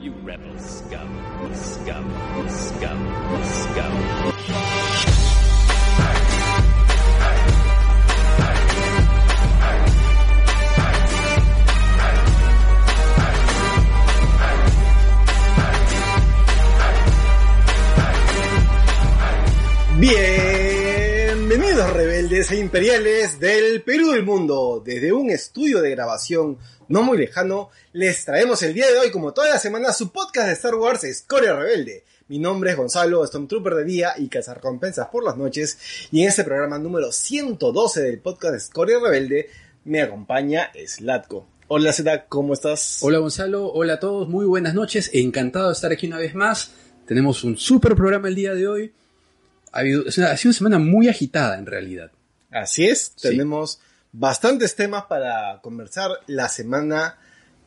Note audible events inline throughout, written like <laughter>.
You rebel scum, scum, scum, scum. Bienvenidos rebeldes e imperiales del Perú del mundo. Desde un estudio de grabación no muy lejano, les traemos el día de hoy, como toda la semana, su podcast de Star Wars Escoria Rebelde. Mi nombre es Gonzalo, Stormtrooper de día y cazarrecompensas por las noches. Y en este programa número 112 del podcast Escoria Rebelde, me acompaña Slatko. Hola Zeta, ¿cómo estás? Hola Gonzalo, hola a todos, muy buenas noches, encantado de estar aquí una vez más. Tenemos un súper programa el día de hoy. Ha sido una semana muy agitada en realidad. Así es, Sí. tenemos bastantes temas para conversar. La semana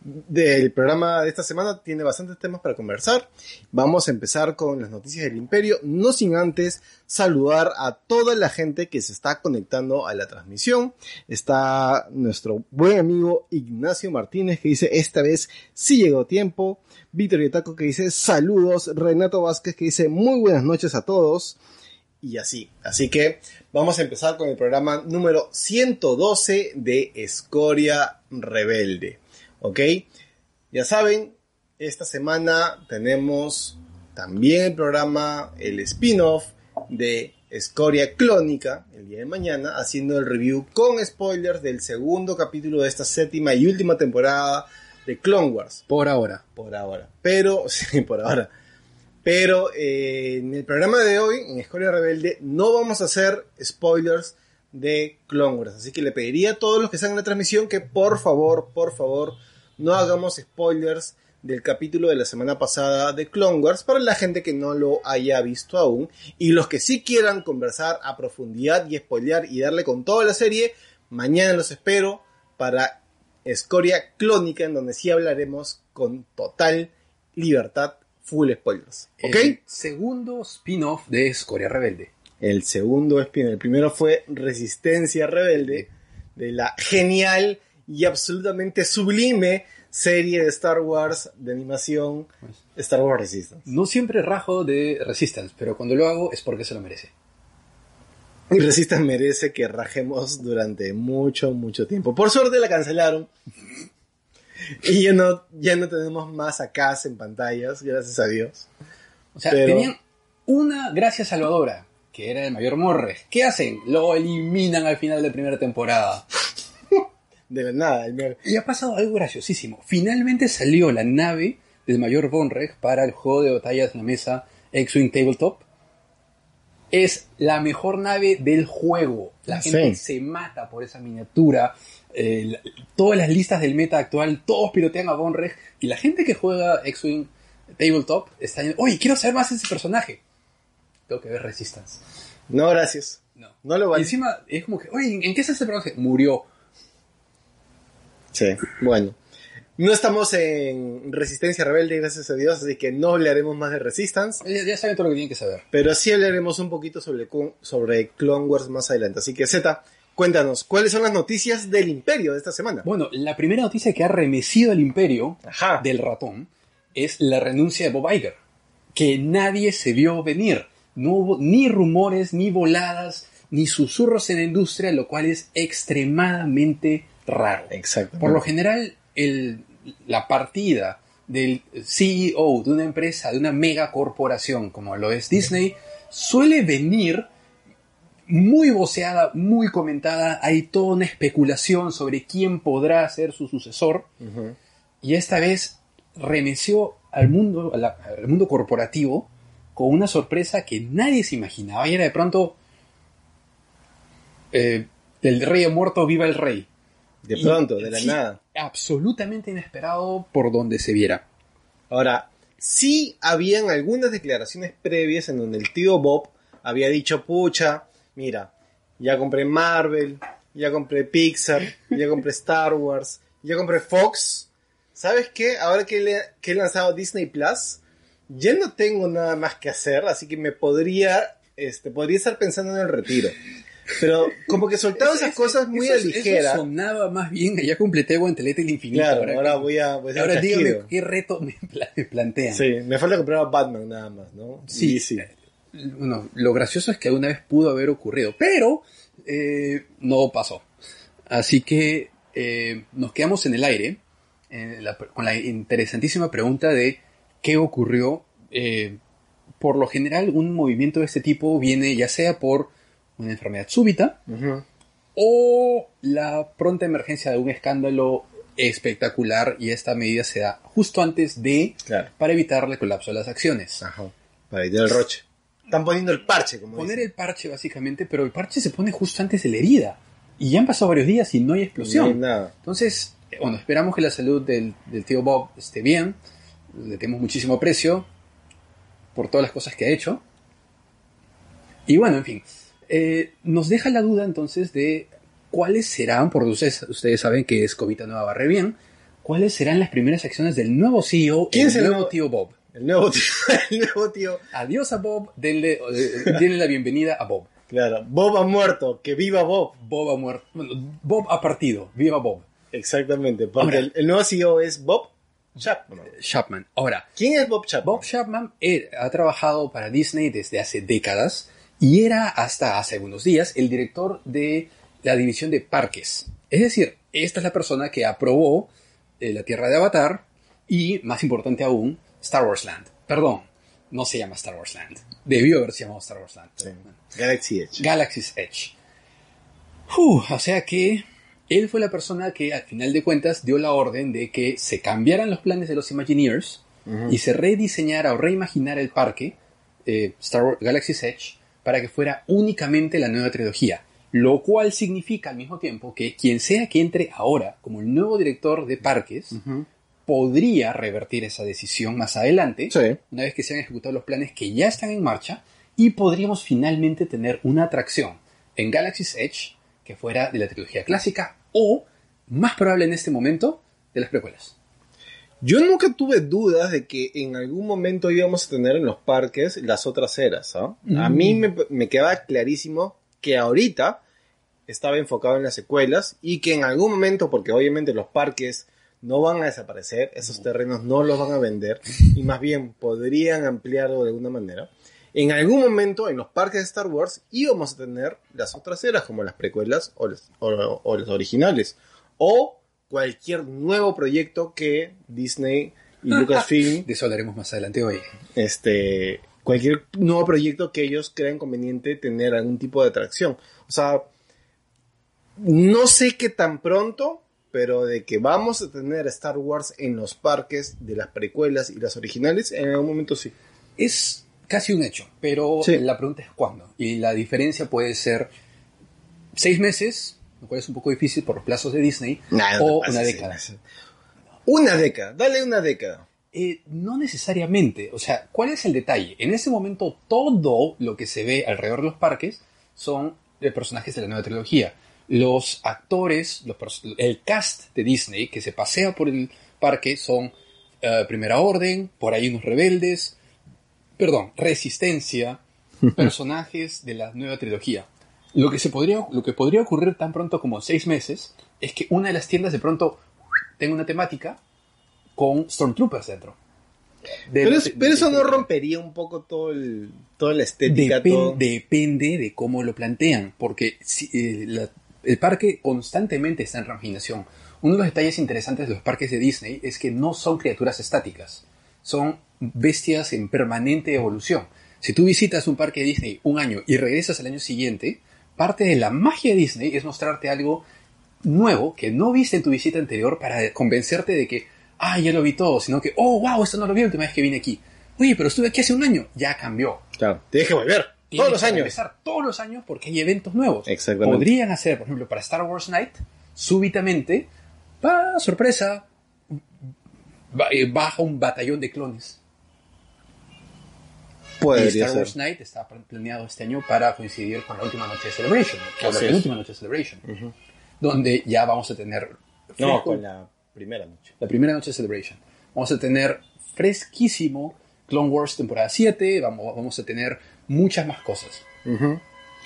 del programa de esta semana tiene bastantes temas para conversar. Vamos a empezar con las noticias del imperio, no sin antes saludar a toda la gente que se está conectando a la transmisión. Está nuestro buen amigo Ignacio Martínez que dice esta vez sí llegó tiempo. Víctor Yetaco que dice saludos. Renato Vázquez que dice muy buenas noches a todos y así. Así que vamos a empezar con el programa número 112 de Escoria Rebelde. ¿Ok? Ya saben, esta semana tenemos también el programa, el spin-off de Escoria Clónica, el día de mañana, haciendo el review con spoilers del segundo capítulo de esta séptima y última temporada de Clone Wars Por ahora. por ahora. Pero, <laughs> sí, por ahora. Pero eh, en el programa de hoy, en Escoria Rebelde, no vamos a hacer spoilers de Clone Wars. Así que le pediría a todos los que están en la transmisión que por favor, por favor, no hagamos spoilers del capítulo de la semana pasada de Clone Wars para la gente que no lo haya visto aún. Y los que sí quieran conversar a profundidad y spoilear y darle con toda la serie, mañana los espero para Escoria Clónica, en donde sí hablaremos con total libertad, full spoilers. ¿Ok? El segundo spin-off de Escoria Rebelde. El segundo spin, el primero fue Resistencia Rebelde, de la genial y absolutamente sublime serie de Star Wars de animación Star Wars Resistance. No siempre rajo de Resistance, pero cuando lo hago es porque se lo merece. Y Resistance merece que rajemos durante mucho, mucho tiempo. Por suerte la cancelaron. <laughs> Y ya no, ya no tenemos más acá en pantallas, gracias a Dios. O sea, Pero- tenían una gracia salvadora, que era el mayor Morre. ¿Qué hacen? Lo eliminan al final de la primera temporada. <laughs> De la nada, el Y ha pasado algo graciosísimo. Finalmente salió la nave del mayor Bonreg para el juego de batallas en la mesa X-Wing Tabletop. Es la mejor nave del juego. La Sí. gente se mata por esa miniatura. Eh, la- todas las listas del meta actual, todos pilotean a Bonreg. Y la gente que juega X-Wing Tabletop está diciendo, oye, quiero saber más de ese personaje. Tengo que ver Resistance. No, gracias. No. No lo Y vale. encima es como que, oye, ¿en qué es ese personaje? Murió. Sí, bueno. No estamos en Resistencia Rebelde, gracias a Dios, así que no hablaremos más de Resistance. Ya, ya saben todo lo que tienen que saber. Pero sí hablaremos un poquito sobre, sobre Clone Wars más adelante. Así que Z, cuéntanos, ¿cuáles son las noticias del Imperio de esta semana? Bueno, la primera noticia que ha remecido al imperio Ajá. del ratón es la renuncia de Bob Iger, que nadie se vio venir. No hubo ni rumores, ni voladas, ni susurros en la industria, lo cual es extremadamente raro. Exacto. Por lo general, el- la partida del CEO de una empresa, de una megacorporación como lo es Disney, suele venir muy voceada, muy comentada. Hay toda una especulación sobre quién podrá ser su sucesor. Y esta vez remeció al mundo, la- al mundo corporativo con una sorpresa que nadie se imaginaba. Y era de pronto eh, del rey muerto viva el rey. De Y- pronto, de la sí, nada. Absolutamente inesperado por donde se viera. Ahora, sí habían algunas declaraciones previas en donde el tío Bob había dicho, pucha, mira, ya compré Marvel, ya compré Pixar, ya compré Star Wars, ya compré Fox. ¿Sabes qué? Ahora que, le, que he lanzado Disney Plus, ya no tengo nada más que hacer, así que me podría, este, podría estar pensando en el retiro. Pero como que soltaba esas cosas muy eso, a eso ligera. sonaba más bien, ya completé Guantelete el infinito. Claro, ahora, ahora voy a, voy a ahora dígame qué reto me, pla- me plantean. Sí, me falta comprar a Batman nada más, ¿no? Sí, Y sí. Bueno, lo gracioso es que alguna vez pudo haber ocurrido, pero eh, no pasó. Así que eh, nos quedamos en el aire la- con la interesantísima pregunta de qué ocurrió. Eh, por lo general, un movimiento de este tipo viene ya sea por una enfermedad súbita o la pronta emergencia de un escándalo espectacular y esta medida se da justo antes de Claro. para evitar el colapso de las acciones. Ajá. Para evitar el roche. Están poniendo el parche, como poner dicen. el parche básicamente, pero el parche se pone justo antes de la herida. Y ya han pasado varios días y no hay explosión. No hay nada. Entonces, eh, bueno, esperamos que la salud del, del tío Bob esté bien. Le tenemos muchísimo aprecio por todas las cosas que ha hecho. Y bueno, en fin, eh, nos deja la duda entonces de cuáles serán, porque ustedes, ustedes saben que Escobita no barre bien, cuáles serán las primeras acciones del nuevo CEO, ¿Quién el es el nuevo- tío Bob. El nuevo tío. <laughs> El nuevo tío. Adiós a Bob, denle, eh, denle la bienvenida a Bob. Claro. Bob ha muerto. Que viva Bob. Bob ha muerto. Bob ha partido. Viva Bob. Exactamente. Porque Ahora- el, el nuevo CEO es Bob Chapman. Chapman. Ahora, ¿Quién es Bob Chapman? Bob Chapman eh, ha trabajado para Disney desde hace décadas y era hasta hace algunos días el director de la división de parques. Es decir, esta es la persona que aprobó eh, la Tierra de Avatar y, más importante aún, Star Wars Land. Perdón, no se llama Star Wars Land. Debió haberse llamado Star Wars Land. Sí. bueno. Galaxy Edge. Galaxy's Edge. Uf, o sea que él fue la persona que al final de cuentas dio la orden de que se cambiaran los planes de los Imagineers y se rediseñara o reimaginara el parque eh, Star Wars Galaxy's Edge para que fuera únicamente la nueva trilogía. Lo cual significa al mismo tiempo que quien sea que entre ahora como el nuevo director de parques podría revertir esa decisión más adelante, Sí. una vez que se han ejecutado los planes que ya están en marcha, y podríamos finalmente tener una atracción en Galaxy's Edge que fuera de la trilogía clásica o, más probable en este momento, de las precuelas. Yo nunca tuve dudas de que en algún momento íbamos a tener en los parques las otras eras. ¿ah? A Mm. mí me, me quedaba clarísimo que ahorita estaba enfocado en las secuelas y que en algún momento, porque obviamente los parques no van a desaparecer, esos terrenos no los van a vender <laughs> y más bien podrían ampliarlo de alguna manera. En algún momento en los parques de Star Wars íbamos a tener las otras eras como las precuelas o los, o- o los originales o cualquier nuevo proyecto que Disney y <laughs> Lucasfilm De eso hablaremos más adelante hoy. este, cualquier nuevo proyecto que ellos crean conveniente tener algún tipo de atracción. O sea, no sé qué tan pronto, pero de que vamos a tener Star Wars en los parques de las precuelas y las originales, en algún momento sí. Es casi un hecho, pero Sí. la pregunta es cuándo. Y la diferencia puede ser seis meses, lo cual es un poco difícil por los plazos de Disney, Nah, no te o una década. sí. Una década, dale una década. Eh, no necesariamente. O sea, ¿cuál es el detalle? En este momento todo lo que se ve alrededor de los parques son de personajes de la nueva trilogía. Los actores, los el cast de Disney que se pasea por el parque son eh, Primera Orden, por ahí unos rebeldes, perdón, Resistencia, <laughs> personajes de la nueva trilogía. Lo que, se podría, lo que podría ocurrir tan pronto como seis meses es que una de las tiendas de pronto tenga una temática con Stormtroopers dentro. De- Pero, es- de- pero eso de- no rompería un poco todo el, toda la estética. Depen- todo. Depende de cómo lo plantean, porque si, eh, la- el parque constantemente está en reimaginación. Uno de los detalles interesantes de los parques de Disney es que no son criaturas estáticas, son bestias en permanente evolución. Si tú visitas un parque de Disney un año y regresas al año siguiente, parte de la magia de Disney es mostrarte algo nuevo que no viste en tu visita anterior para convencerte de que, ah, ya lo vi todo, sino que, oh, wow, esto no lo vi la última vez que vine aquí. Oye, pero estuve aquí hace un año, ya cambió. Claro, tienes que volver. Todos los que años. regresar todos los años porque hay eventos nuevos. Exactamente. Podrían hacer, por ejemplo, para Star Wars Night, súbitamente, ¡pa! sorpresa, eh, baja un batallón de clones. Podría Star ser. Wars Night está pl- planeado este año para coincidir con la última noche de Celebration, con la penúltima noche de Celebration, donde ya vamos a tener No, fresco- con la primera noche. la primera noche de Celebration. Vamos a tener fresquísimo Clone Wars temporada 7, vamos, vamos a tener muchas más cosas.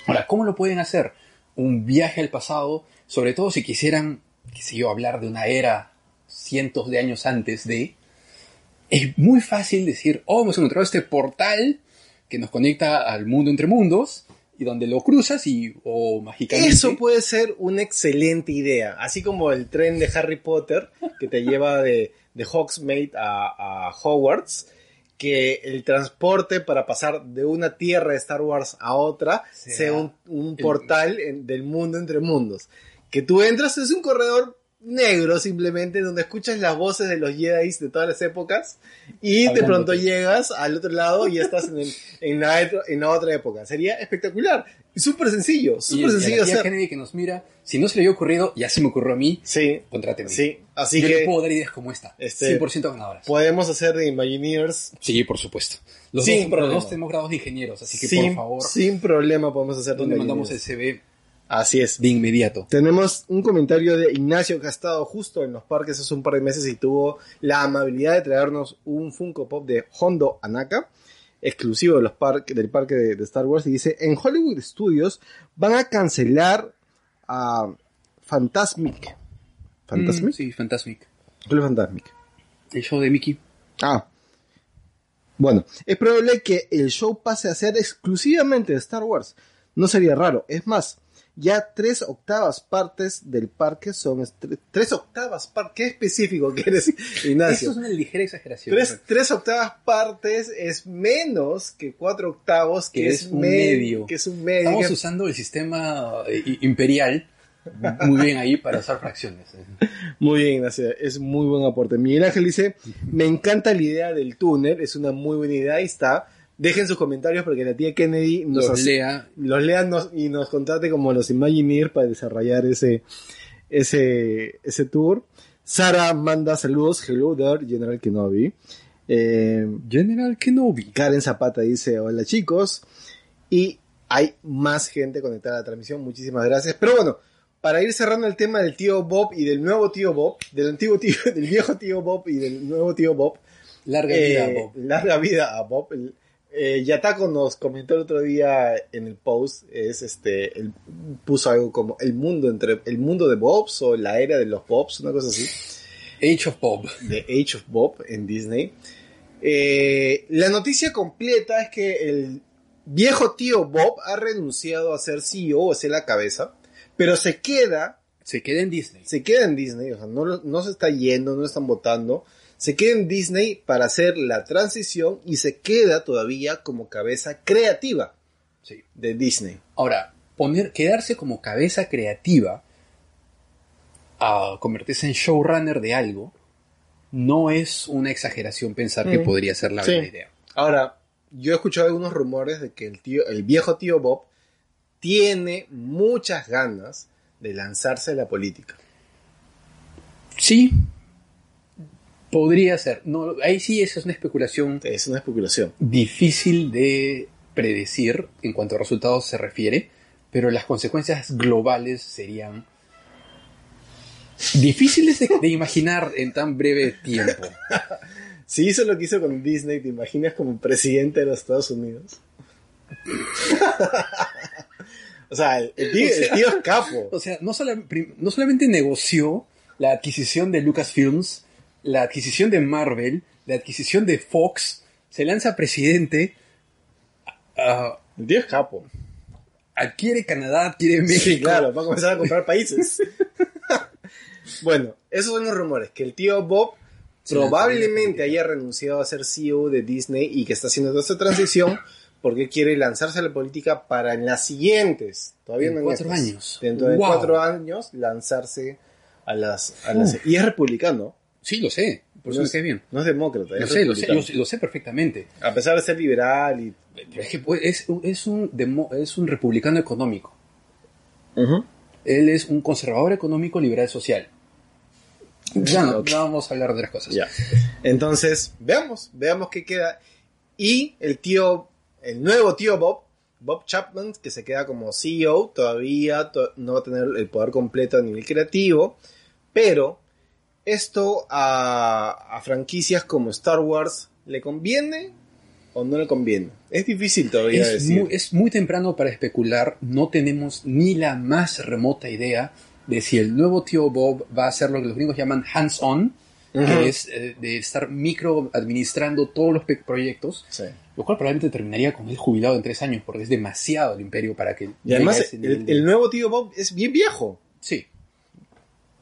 Ahora, ¿cómo lo pueden hacer? un viaje al pasado, sobre todo si quisieran, qué sé yo, hablar de una era cientos de años antes de, es muy fácil decir, oh, hemos encontrado este portal que nos conecta al mundo entre mundos y donde lo cruzas y, o mágicamente... Eso puede ser una excelente idea. Así como el tren de Harry Potter que te lleva de, de Hogsmeade a, a Hogwarts. Que el transporte para pasar de una tierra de Star Wars a otra Sea sea un, portal en- del mundo entre mundos. Que tú entras, es un corredor negro simplemente, donde escuchas las voces de los Jedi de todas las épocas y de pronto llegas al otro lado y estás en, el- en, la, en la otra época. Sería espectacular. Y súper sencillo, y, súper y sencillo hacer. Kennedy que nos mira, si no se le había ocurrido, ya se me ocurrió a mí, Sí, contráteme. sí. Así Yo que le puedo dar ideas como esta, Este, 100% ganadoras. podemos hacer de Imagineers Sí, por supuesto. Los, Sin dos, los dos tenemos grados de ingenieros, así que sin, por favor, sin problema podemos hacer de ¿dónde mandamos el. CV Así es. de inmediato? Tenemos un comentario de Ignacio que ha estado justo en los parques hace un par de meses y tuvo la amabilidad de traernos un Funko Pop de Hondo Anaka, exclusivo de los parques, del parque de, de Star Wars, y dice, en Hollywood Studios van a cancelar a Fantasmic. ¿Fantasmic? Mm, sí, Fantasmic. ¿Cuál es Fantasmic? El show de Mickey. Ah. Bueno, es probable que el show pase a ser exclusivamente de Star Wars. No sería raro. Es más, ya tres octavas partes del parque son... Tres octavas partes. ¿Qué específico quieres, Eso <laughs> Ignacio? es una ligera exageración. Tres, tres octavas partes es menos que cuatro octavos, que, Que es, un me- medio. Que es un medio. Estamos que- usando el sistema eh, imperial muy bien ahí para usar fracciones. eh. Muy bien, Ignacio. Es muy buen aporte. Miguel Ángel dice, me encanta la idea del túnel. Es una muy buena idea. Ahí está. Dejen sus comentarios porque la tía Kennedy nos Los lea. los nos- y nos contrate como los Imagineers para desarrollar ese, ese, ese tour. Sara manda saludos, hello there, General Kenobi. Eh, General Kenobi. Karen Zapata dice, hola chicos. Y hay más gente conectada a la transmisión, muchísimas gracias. Pero bueno, para ir cerrando el tema del tío Bob y del nuevo tío Bob, del antiguo tío, <laughs> del viejo tío Bob y del nuevo tío Bob, Larga eh, vida, Bob. Larga vida a Bob. El- eh, Yatako nos comentó el otro día en el post, es este, él puso algo como el mundo entre el mundo de Bobs o la era de los Bobs, una cosa así, Age of Bob. de Age of Bob en Disney. Eh, la noticia completa es que el viejo tío Bob ha renunciado a ser CEO o ser la cabeza, pero se queda Se queda en Disney. se queda en Disney, o sea, no, no se está yendo, no lo están votando, se queda en Disney para hacer la transición y se queda todavía como cabeza creativa Sí. de Disney. Ahora, poner, quedarse como cabeza creativa a convertirse en showrunner de algo no es una exageración pensar que Mm. podría ser la Sí. buena idea. Ahora, yo he escuchado algunos rumores de que el tío, el viejo tío Bob tiene muchas ganas de lanzarse a la política. Sí, podría ser. No, ahí sí esa es una especulación Es una especulación. difícil de predecir en cuanto a resultados se refiere, pero las consecuencias globales serían difíciles de, de imaginar en tan breve tiempo. <laughs> Si hizo lo que hizo con Disney, ¿te imaginas como presidente de los Estados Unidos? <laughs> o sea, el, el tío, el tío es capo. O sea, no, sola- no solamente negoció la adquisición de Lucasfilms, la adquisición de Marvel, la adquisición de Fox, se lanza presidente, El tío es capo. adquiere Canadá, adquiere México. Sí, claro, va a comenzar a comprar países. <laughs> bueno, esos son los rumores, que el tío Bob Se probablemente la haya renunciado a ser CEO de Disney y que está haciendo toda esta transición porque quiere lanzarse a la política para en las siguientes, todavía En no en cuatro estas, años. dentro de cuatro años, lanzarse a las... a las- y es republicano, Sí, lo sé, por eso no me es, bien. no es demócrata, Lo es sé, lo sé, republicano. lo sé, lo sé perfectamente. A pesar de ser liberal y... Es que pues, es, un- es, un demo- es un republicano económico. Él es un conservador económico liberal social. Ya no, vamos a hablar de las cosas. Ya. Entonces, veamos, veamos qué queda. Y el tío, el nuevo tío Bob, Bob Chapman, que se queda como CEO, todavía to- no va a tener el poder completo a nivel creativo, pero esto a, a franquicias como Star Wars le conviene o no le conviene? Es difícil todavía Es decir. muy, es muy temprano para especular, no tenemos ni la más remota idea de si el nuevo tío Bob va a hacer lo que los gringos llaman hands-on, que es eh, de estar micro administrando todos los proyectos, Sí. lo cual probablemente terminaría con él jubilado en tres años, porque es demasiado el imperio para que... Y además, el, de- el nuevo tío Bob es bien viejo. Sí.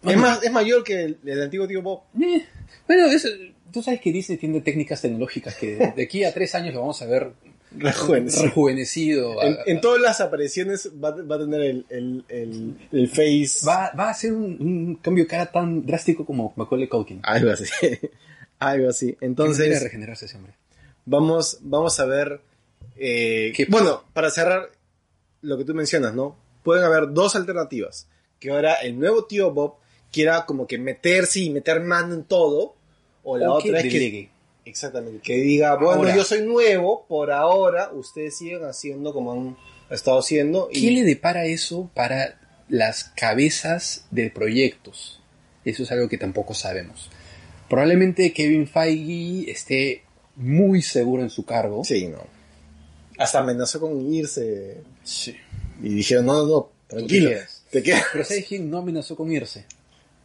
Es, más, es mayor que el, el antiguo tío Bob. Eh, bueno, es- tú sabes que Disney tiene técnicas tecnológicas que de aquí a tres años lo vamos a ver Rejuvenecido. rejuvenecido. En, a- en todas las apariciones va, va a tener el, el, el, el face. va, va a ser un, un cambio de cara tan drástico como Macaulay Culkin. Algo así. <laughs> Algo así. Entonces, regenerarse ese hombre. vamos, vamos a ver. eh, ¿Qué- bueno, para cerrar lo que tú mencionas, ¿no? Pueden haber dos alternativas. Que ahora el nuevo tío Bob quiera como que meterse y meter mano en todo. O la O otra que es que. Exactamente. Que diga, bueno, Ahora. yo soy nuevo, por ahora, ustedes siguen haciendo como han estado haciendo. ¿Qué Y le depara eso para las cabezas de proyectos? Eso es algo que tampoco sabemos. Probablemente Kevin Feige esté muy seguro en su cargo. Sí, no. Hasta amenazó con irse. Sí. Y dijeron, no, no, no, tranquilo. te quedas. Te quedas. Pero ¿sabes quién no amenazó con irse?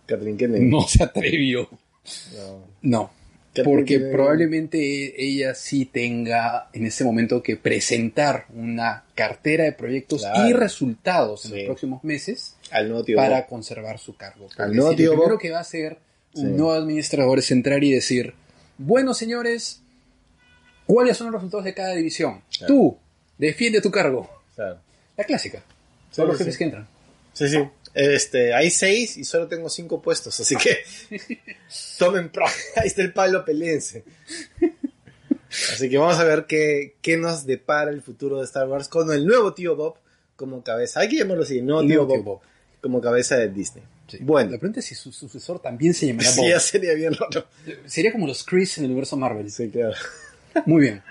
Kathleen Kennedy. No se atrevió. No. Porque Kennedy. probablemente ella sí tenga en ese momento que presentar una cartera de proyectos Claro. y resultados en Sí. los próximos meses Al nuevo tío para Bob. conservar su cargo. Al nuevo tío lo primero que va a hacer un Sí. nuevo administrador es entrar y decir, bueno señores, ¿cuáles son los resultados de cada división? Claro. Tú, defiende tu cargo. Claro. La clásica. Sí, Todos los jefes que entran. Sí, sí. Este, hay seis y solo tengo cinco puestos, así que <laughs> tomen pro. Ahí está el palo, peleense. Así que vamos a ver qué, qué nos depara el futuro de Star Wars con el nuevo tío Bob como cabeza. Hay que llamarlo así, el nuevo, tío, nuevo Bob, tío Bob. como cabeza de Disney. Sí. Bueno, La pregunta es si su sucesor también se llamará <laughs> sí, Bob. ya sería bien raro. Sería como los Chris en el universo Marvel. Sí, claro. Muy bien.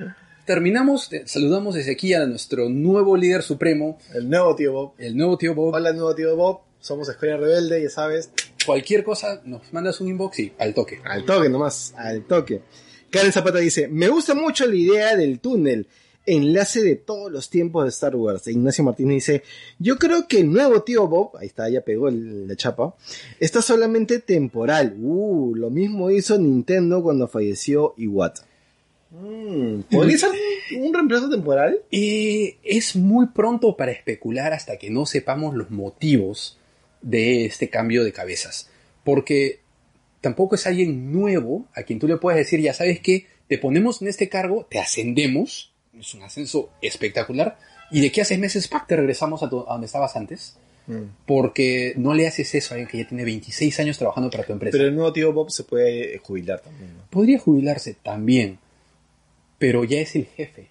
Terminamos, saludamos desde aquí a nuestro nuevo líder supremo, El nuevo tío Bob. el nuevo tío Bob. Hola, nuevo tío Bob. Somos Escuela Rebelde, ya sabes. Cualquier cosa, nos mandas un inbox y al toque. Al toque nomás, al toque. Karen Zapata dice, me gusta mucho la idea del túnel, enlace de todos los tiempos de Star Wars. E Ignacio Martínez dice, yo creo que el nuevo tío Bob, ahí está, ya pegó el- la chapa, está solamente temporal. Uh, lo mismo hizo Nintendo cuando falleció Iwata. Mm, ¿Podría ser un reemplazo temporal? Eh, es muy pronto para especular hasta que no sepamos los motivos de este cambio de cabezas. Porque tampoco es alguien nuevo a quien tú le puedes decir, ya sabes que te ponemos en este cargo, te ascendemos, es un ascenso espectacular, y de aquí a seis meses, ¡pac! te regresamos a, tu- a donde estabas antes, porque no le haces eso a alguien que ya tiene 26 años trabajando para tu empresa. Pero el nuevo tío Bob se puede jubilar también. ¿no? Podría jubilarse también, pero ya es el jefe.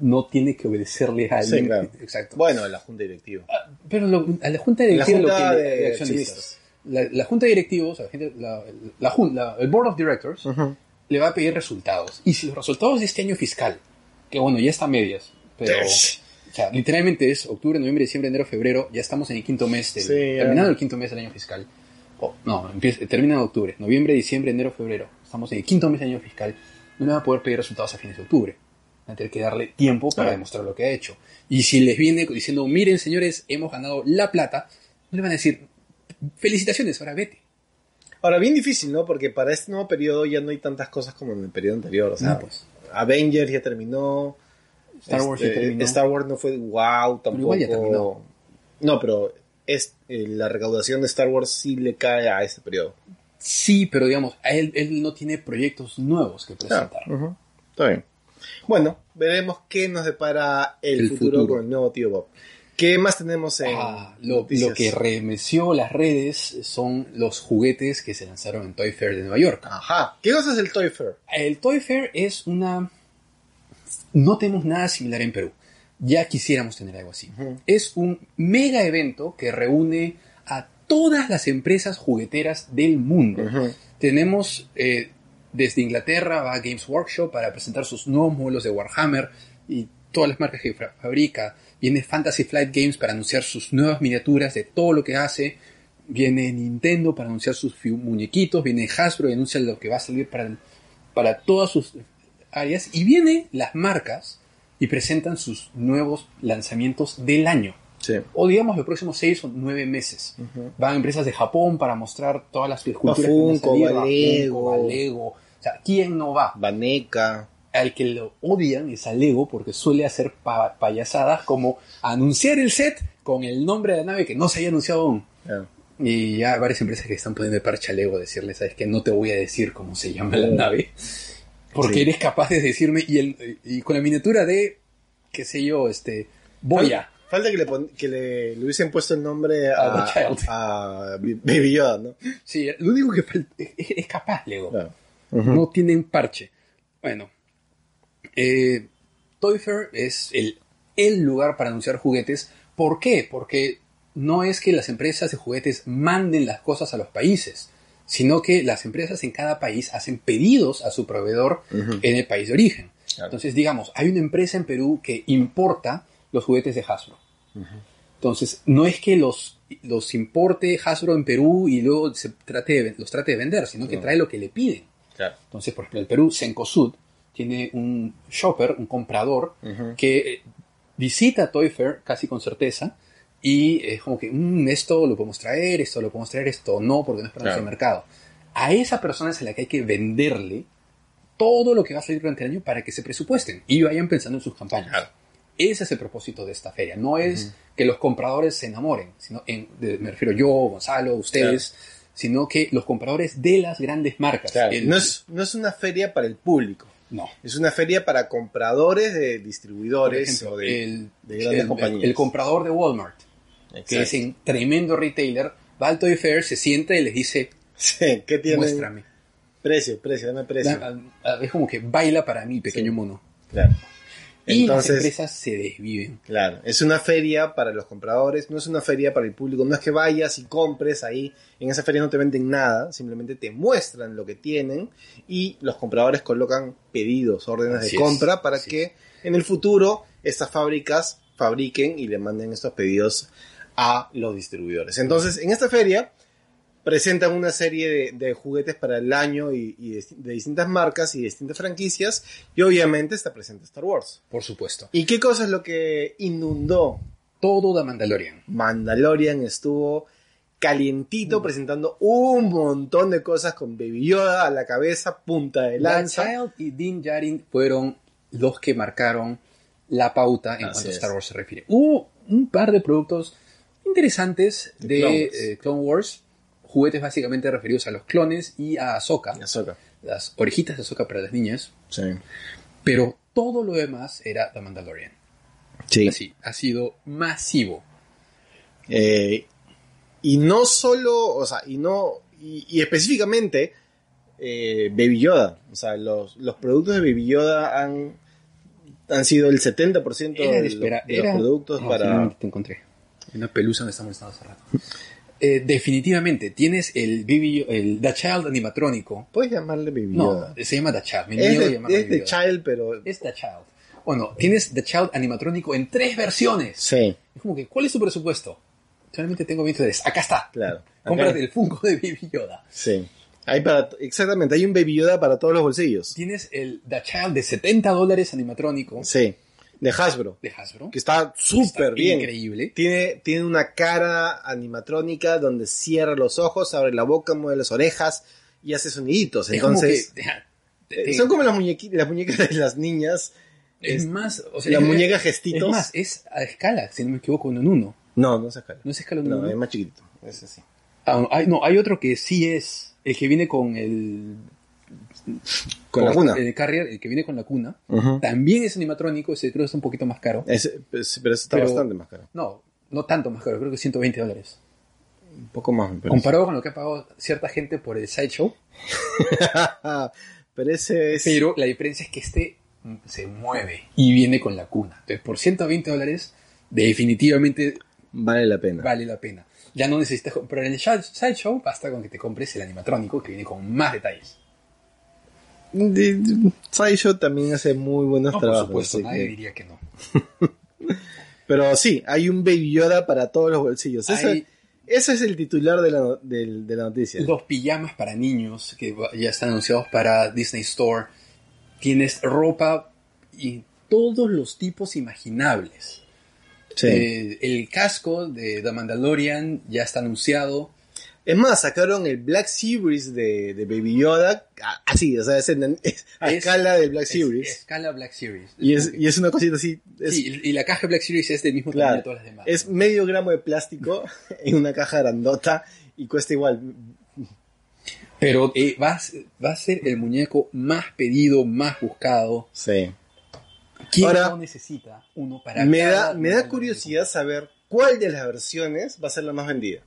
No tiene que obedecerle a Sí, alguien. claro. Exacto. Bueno, la junta directiva. Pero lo- a la junta La directiva lo junta que le- de de accionistas. La, la junta de directivos, la gente- la- la la- el board of directors, le va a pedir resultados. Y si los resultados de este año fiscal, que bueno, ya está a medias, pero o sea, literalmente es octubre, noviembre, diciembre, enero, febrero, ya estamos en el quinto mes, del, Sí, terminando el quinto mes del año fiscal. Oh, no, empieza, termina en octubre, noviembre, diciembre, enero, febrero. Estamos en el quinto mes del año fiscal. No le va a poder pedir resultados a fines de octubre. Va a tener que darle tiempo para Ah. demostrar lo que ha hecho. Y si les viene diciendo, miren señores, hemos ganado la plata, no le van a decir, felicitaciones, ahora vete. Ahora, bien difícil, ¿no? Porque para este nuevo periodo ya no hay tantas cosas como en el periodo anterior. O sea, No, pues. Avengers ya terminó. Star Wars este, ya terminó. Star Wars no fue wow tampoco. igual ya terminó. No, pero es, eh, la recaudación de Star Wars sí le cae a este periodo. Sí, pero digamos, a él, él no tiene proyectos nuevos que presentar. Está bien. Bueno, veremos qué nos depara el, El futuro, futuro. con el nuevo tío Bob. ¿Qué más tenemos en Ah, lo, que remeció las redes son los juguetes que se lanzaron en Toy Fair de Nueva York. Ajá. ¿Qué cosa es el Toy Fair? El Toy Fair es una... No tenemos nada similar en Perú. Ya quisiéramos tener algo así. Es un mega evento que reúne a todas las empresas jugueteras del mundo. Tenemos eh, desde Inglaterra va Games Workshop para presentar sus nuevos modelos de Warhammer y todas las marcas que fa- fabrica. Viene Fantasy Flight Games para anunciar sus nuevas miniaturas de todo lo que hace. Viene Nintendo para anunciar sus muñequitos. Viene Hasbro y anuncia lo que va a salir para, para todas sus áreas y vienen las marcas y presentan sus nuevos lanzamientos del año. Sí. O digamos los próximos seis o nueve meses. Van empresas de Japón para mostrar todas las esculturas Funko, que van a salir, va va Lego. Funko, va Lego. O sea, ¿quién no va? Baneca. Al que lo odian es a Lego porque suele hacer pa- payasadas como anunciar el set con el nombre de la nave que no se haya anunciado aún. Ah. Y ya varias empresas que están poniendo de parche a Lego decirle, sabes que no te voy a decir cómo se llama la nave. Porque Sí. eres capaz de decirme y, el, y con la miniatura de, qué sé yo, este, Boya. Falta que le, pon- que le, le hubiesen puesto el nombre A a, The Child. a Baby Yoda, ¿no? Sí, lo único que falta es, es capaz Lego. Claro. No tienen parche. Bueno, eh, Toy Fair es el, el lugar para anunciar juguetes. ¿Por qué? Porque no es que las empresas de juguetes manden las cosas a los países, sino que las empresas en cada país hacen pedidos a su proveedor en el país de origen. Claro. Entonces, digamos, hay una empresa en Perú que importa los juguetes de Hasbro. Entonces, no es que los, los importe Hasbro en Perú y luego se trate de los trate de vender, sino que trae lo que le piden. Claro. Entonces, por ejemplo, el Perú, Cencosud, tiene un shopper, un comprador, que eh, visita Toy Fair casi con certeza y es como que, "Mm, esto lo podemos traer, esto lo podemos traer, esto no, porque no es para Claro. nuestro mercado. A esa persona es a la que hay que venderle todo lo que va a salir durante el año para que se presupuesten y vayan pensando en sus campañas. Claro. Ese es el propósito de esta feria. No es que los compradores se enamoren, sino en- de- me refiero yo, Gonzalo, ustedes, sino que los compradores de las grandes marcas. Claro. El- No, es, no es una feria para el público. no. Es una feria para compradores de Por distribuidores ejemplo, o de, el, de grandes el- compañías. el comprador de Walmart, que es un tremendo retailer, va al Toy Fair, se sienta y les dice, Sí, ¿qué tiene? muéstrame. Precio, precio, dame precio. Da- a- es como que baila para mí, pequeño Sí. mono. Claro. Y Entonces- las empresas se desviven. Claro, es una feria para los compradores, no es una feria para el público, no es que vayas y compres ahí, en esa feria no te venden nada, simplemente te muestran lo que tienen y los compradores colocan pedidos, órdenes Así de es, compra para así que en el futuro estas fábricas fabriquen y le manden estos pedidos a los distribuidores. Entonces, en esta feria presentan una serie de, de juguetes para el año y, y de, de distintas marcas y distintas franquicias y obviamente está presente Star Wars. Por supuesto. ¿Y qué cosa es lo que inundó Todo da Mandalorian. Mandalorian estuvo calientito presentando un montón de cosas con Baby Yoda a la cabeza, punta de lanza. Child y Dean Jarin fueron los que marcaron la pauta en Así cuanto a. Star Wars se refiere. Hubo un par de productos interesantes De de Clone Wars. eh, Clone Wars, juguetes básicamente referidos a los clones y a Ahsoka, Ahsoka. las orejitas de Ahsoka para las niñas, Sí. pero todo lo demás era The Mandalorian. Sí. Así, ha sido masivo. Eh, y no solo, o sea, y no, y, y específicamente eh, Baby Yoda. O sea, los, los productos de Baby Yoda han, han sido el 70% Era de, de los- productos No, para... te encontré. Una pelusa me está molestando hace rato. Eh, definitivamente, tienes el, Baby- el The Child animatrónico. Puedes llamarle Baby No, Yoda. se llama The Child. Mi Es de, es Yoda. Child, pero... Es The Child. Bueno, tienes The Child animatrónico en tres versiones. Sí, Es como que, ¿cuál es tu presupuesto? Solamente tengo 20 dólares. Acá está. claro. Cómprate el Funko de Baby Yoda. Sí. Hay para, exactamente, hay un Baby Yoda para todos los bolsillos. Tienes el The Child de 70 dólares animatrónico Sí. De Hasbro. de Hasbro. Que está súper bien. Increíble. Tiene, tiene una cara animatrónica donde cierra los ojos, abre la boca, mueve las orejas y hace soniditos. Es como Entonces, que, eh, te- son como las, las muñecas de las niñas. es, es- más, o sea, la es- muñeca Es gestitos. más, es a escala, si no me equivoco, uno en uno. No, no es escala. ¿No es escala uno en No, uno? es más chiquitito. Es así. Ah, no, hay, no, hay otro que sí es el que viene con el... Con la cuna. El carrier, el que viene con la cuna. También es animatrónico, ese creo que es un poquito más caro. Pues, pero está Pero- bastante más caro. No, no tanto más caro, creo que 120 dólares. Un poco más, me parece. Comparado con lo que ha pagado cierta gente por el Sideshow. <laughs> pero ese es... Pero la diferencia es que este mm, se mueve y viene con la cuna. Entonces, por 120 dólares, definitivamente Vale la pena. vale la pena. Ya no necesitas comprar el Side- Sideshow, basta con que te compres el animatrónico que viene con más detalles. De- de- Sideshow también hace muy buenos No, por trabajos. supuesto, nadie que- diría que no. <laughs> Pero sí, hay un Baby Yoda para todos los bolsillos. Ese, Hay- ese es el titular de la, de noticia. Los pijamas para niños que ya están anunciados para Disney Store. tienes ropa y todos los tipos imaginables. Sí. Eh, el casco de The Mandalorian ya está anunciado. Es más, sacaron el Black Series de, de Baby Yoda, así, o sea, es, en- es a Es- escala del Black Es- Series. escala Black Series. y, es, y es una cosita así, es, Sí, y la caja Black Series es del mismo tamaño claro, de todas las demás. es medio gramo de plástico <laughs> en una caja grandota y cuesta igual. Pero eh, va, a ser, va a ser el muñeco más pedido, más buscado. Sí. ¿Quién Ahora, no necesita uno para Me cada da, me da curiosidad saber cuál de las versiones va a ser la más vendida.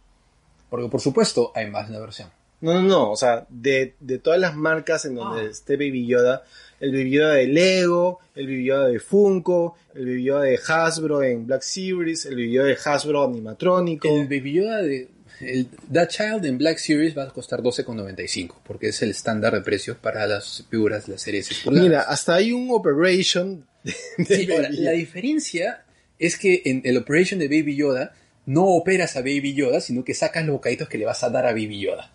Porque por supuesto hay más de una versión. No, no, no, o sea, de, de todas las marcas en donde Ah. esté Baby Yoda, el Baby Yoda de Lego, el Baby Yoda de Funko, el Baby Yoda de Hasbro en Black Series, el Baby Yoda de Hasbro animatrónico. El Baby Yoda de el That Child en Black Series va a costar 12,95 porque es el estándar de precios para las figuras de la serie 6 pulgadas. Mira, hasta hay un Operation de, de Sí, ahora, la diferencia es que en el Operation de Baby Yoda no operas a Baby Yoda, sino que sacas los bocaditos que le vas a dar a Baby Yoda.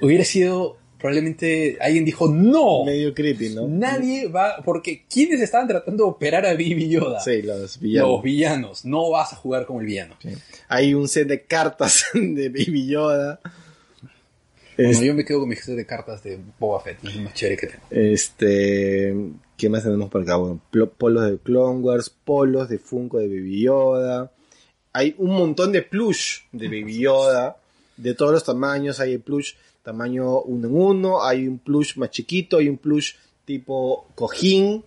Hubiera sido, probablemente alguien dijo, no, Medio creepy, ¿no? nadie va, porque ¿quiénes estaban tratando de operar a Baby Yoda? Sí, los villanos. Los villanos, no vas a jugar como el villano. Sí. Hay un set de cartas <laughs> de Baby Yoda. Bueno, yo me quedo con mis set de cartas de Boba Fett, es más chévere que tengo. Este, ¿qué más tenemos por acá? Bueno, polos de Clone Wars, polos de Funko de Baby Yoda. Hay un montón de plush de Baby Yoda, de todos los tamaños. Hay el plush tamaño 1 en 1, hay un plush más chiquito, hay un plush tipo cojín.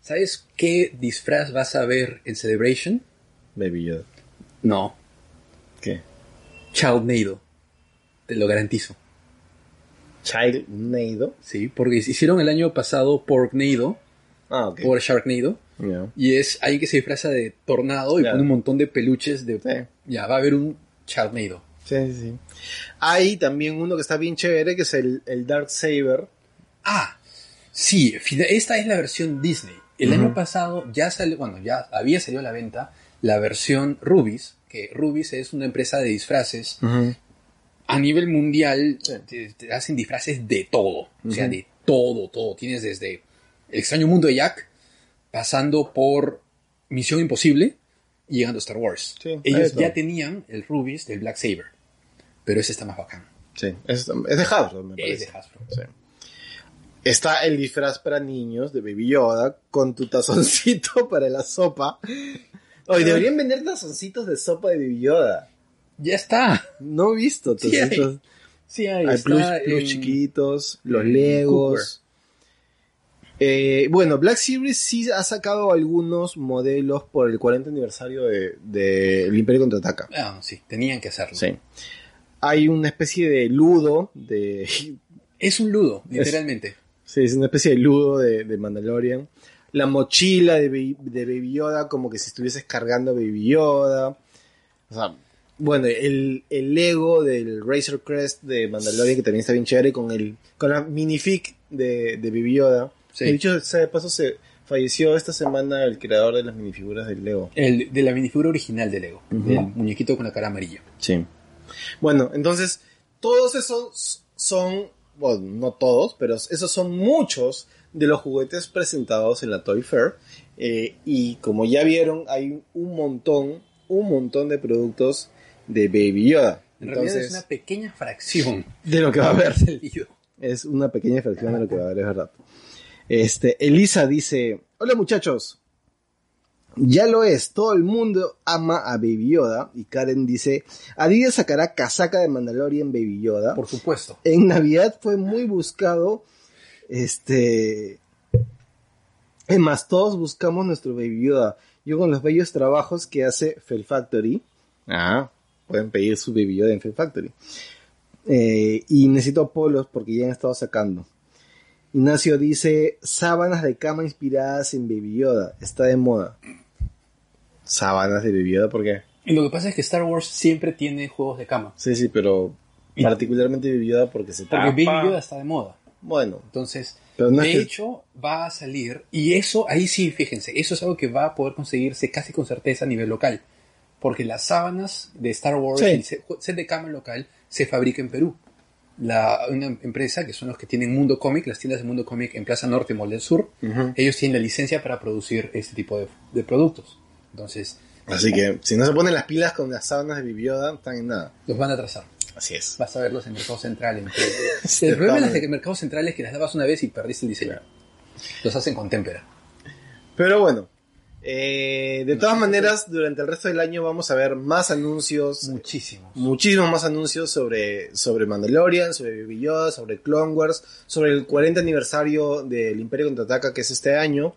¿Sabes qué disfraz vas a ver en Celebration? Baby Yoda. No, ¿Qué? Child Nado. Te lo garantizo. Child Nado. Sí, porque hicieron el año pasado Porknado Ah, ok. por Sharknado. Ya. Y es alguien que se disfraza de tornado y pone un montón de peluches de... Sí. Ya, va a haber un Sharknado. Sí, sí, sí. Hay también uno que está bien chévere, que es el, el Dark Saber. Ah, sí, esta es la versión Disney. El año pasado ya salió, bueno, ya había salido a la venta la versión Rubis, que Rubis es una empresa de disfraces. A nivel mundial te, te hacen disfraces de todo, o sea, de todo, todo. Tienes desde extraño mundo de Jack, pasando por Misión Imposible y llegando a Star Wars. Sí, hay Ellos de ya tenían el Rubis del Black Saber, pero ese está más bacán. Sí, es, es de Hasbro, me Es parece. de Hasbro. Sí. Está el disfraz para niños de Baby Yoda con tu tazoncito <laughs> para la sopa. Oye, deberían vender tazoncitos de sopa de Baby Yoda. Ya está. No he visto Sí hay. Sí, hay está plus, en- chiquitos, los Legos. Eh, bueno, Black Series sí ha sacado algunos modelos por el 40 aniversario de, de El Imperio Contraataca. Ah, sí, tenían que hacerlo. Sí. Hay una especie de ludo de <laughs> Es un ludo, literalmente. Sí, es una especie de ludo de, de Mandalorian. La mochila de, Baby- de Baby Yoda, como que si estuvieses cargando a Baby Yoda. O sea, bueno, el, el Lego del Razor Crest de Mandalorian, que también está bien chévere, con el con la minifig de, de Baby Yoda. Sí. De hecho, de paso, se falleció esta semana el creador de las minifiguras del Lego. El de la minifigura original de Lego, Ujú. del muñequito con la cara amarilla. Sí. Bueno, entonces, todos esos son, bueno, no todos, pero esos son muchos de los juguetes presentados en la Toy Fair. Eh, y como ya vieron, hay un montón, un montón de productos de Baby Yoda. En realidad Entonces, es una pequeña fracción de lo que va a <laughs> haber. del. Es una pequeña fracción de lo que va a haber, es verdad. Este, Elisa dice, hola muchachos. Ya lo es, todo el mundo ama a Baby Yoda. Y Karen dice, Adidas sacará casaca de Mandalorian Baby Yoda. Por supuesto. En Navidad fue muy buscado. Este... Es más, todos buscamos nuestro Baby Yoda. Yo con los bellos trabajos que hace Fell Factory. Ah, pueden pedir su Baby Yoda en Fell Factory. Eh, y necesito polos porque ya han estado sacando. Ignacio dice, sábanas de cama inspiradas en Baby Yoda. Está de moda. Sábanas de Baby Yoda, ¿por qué? Y lo que pasa es que Star Wars siempre tiene juegos de cama. Sí, sí, pero Y- particularmente Baby Yoda porque se Porque tapa. Baby Yoda está de moda. Bueno, Entonces, Pero no de que- hecho, va a salir. Y eso, ahí sí, fíjense, eso es algo que va a poder conseguirse casi con certeza a nivel local. Porque las sábanas de Star Wars, Sí. set de cama local, se fabrica en Perú. La, una empresa que son los que tienen Mundo Comic, las tiendas de Mundo Comic en Plaza Norte, Mall del Sur. Ellos tienen la licencia para producir este tipo de, de productos. Entonces, Así que si no se ponen las pilas con las sábanas de Bibioda, están en nada. los van a atrasar. Así es. Vas a verlos en Mercado Central. En <laughs> Sí, el problema de las está de Mercado Central es que las dabas una vez y perdiste el diseño. Los hacen con témpera. Pero bueno, eh, de todas maneras, durante el resto del año vamos a ver más anuncios, Muchísimos. muchísimos más anuncios sobre, sobre Mandalorian, sobre Baby Yoda, sobre Clone Wars, sobre el 40 aniversario del Imperio Contraataca que es este año.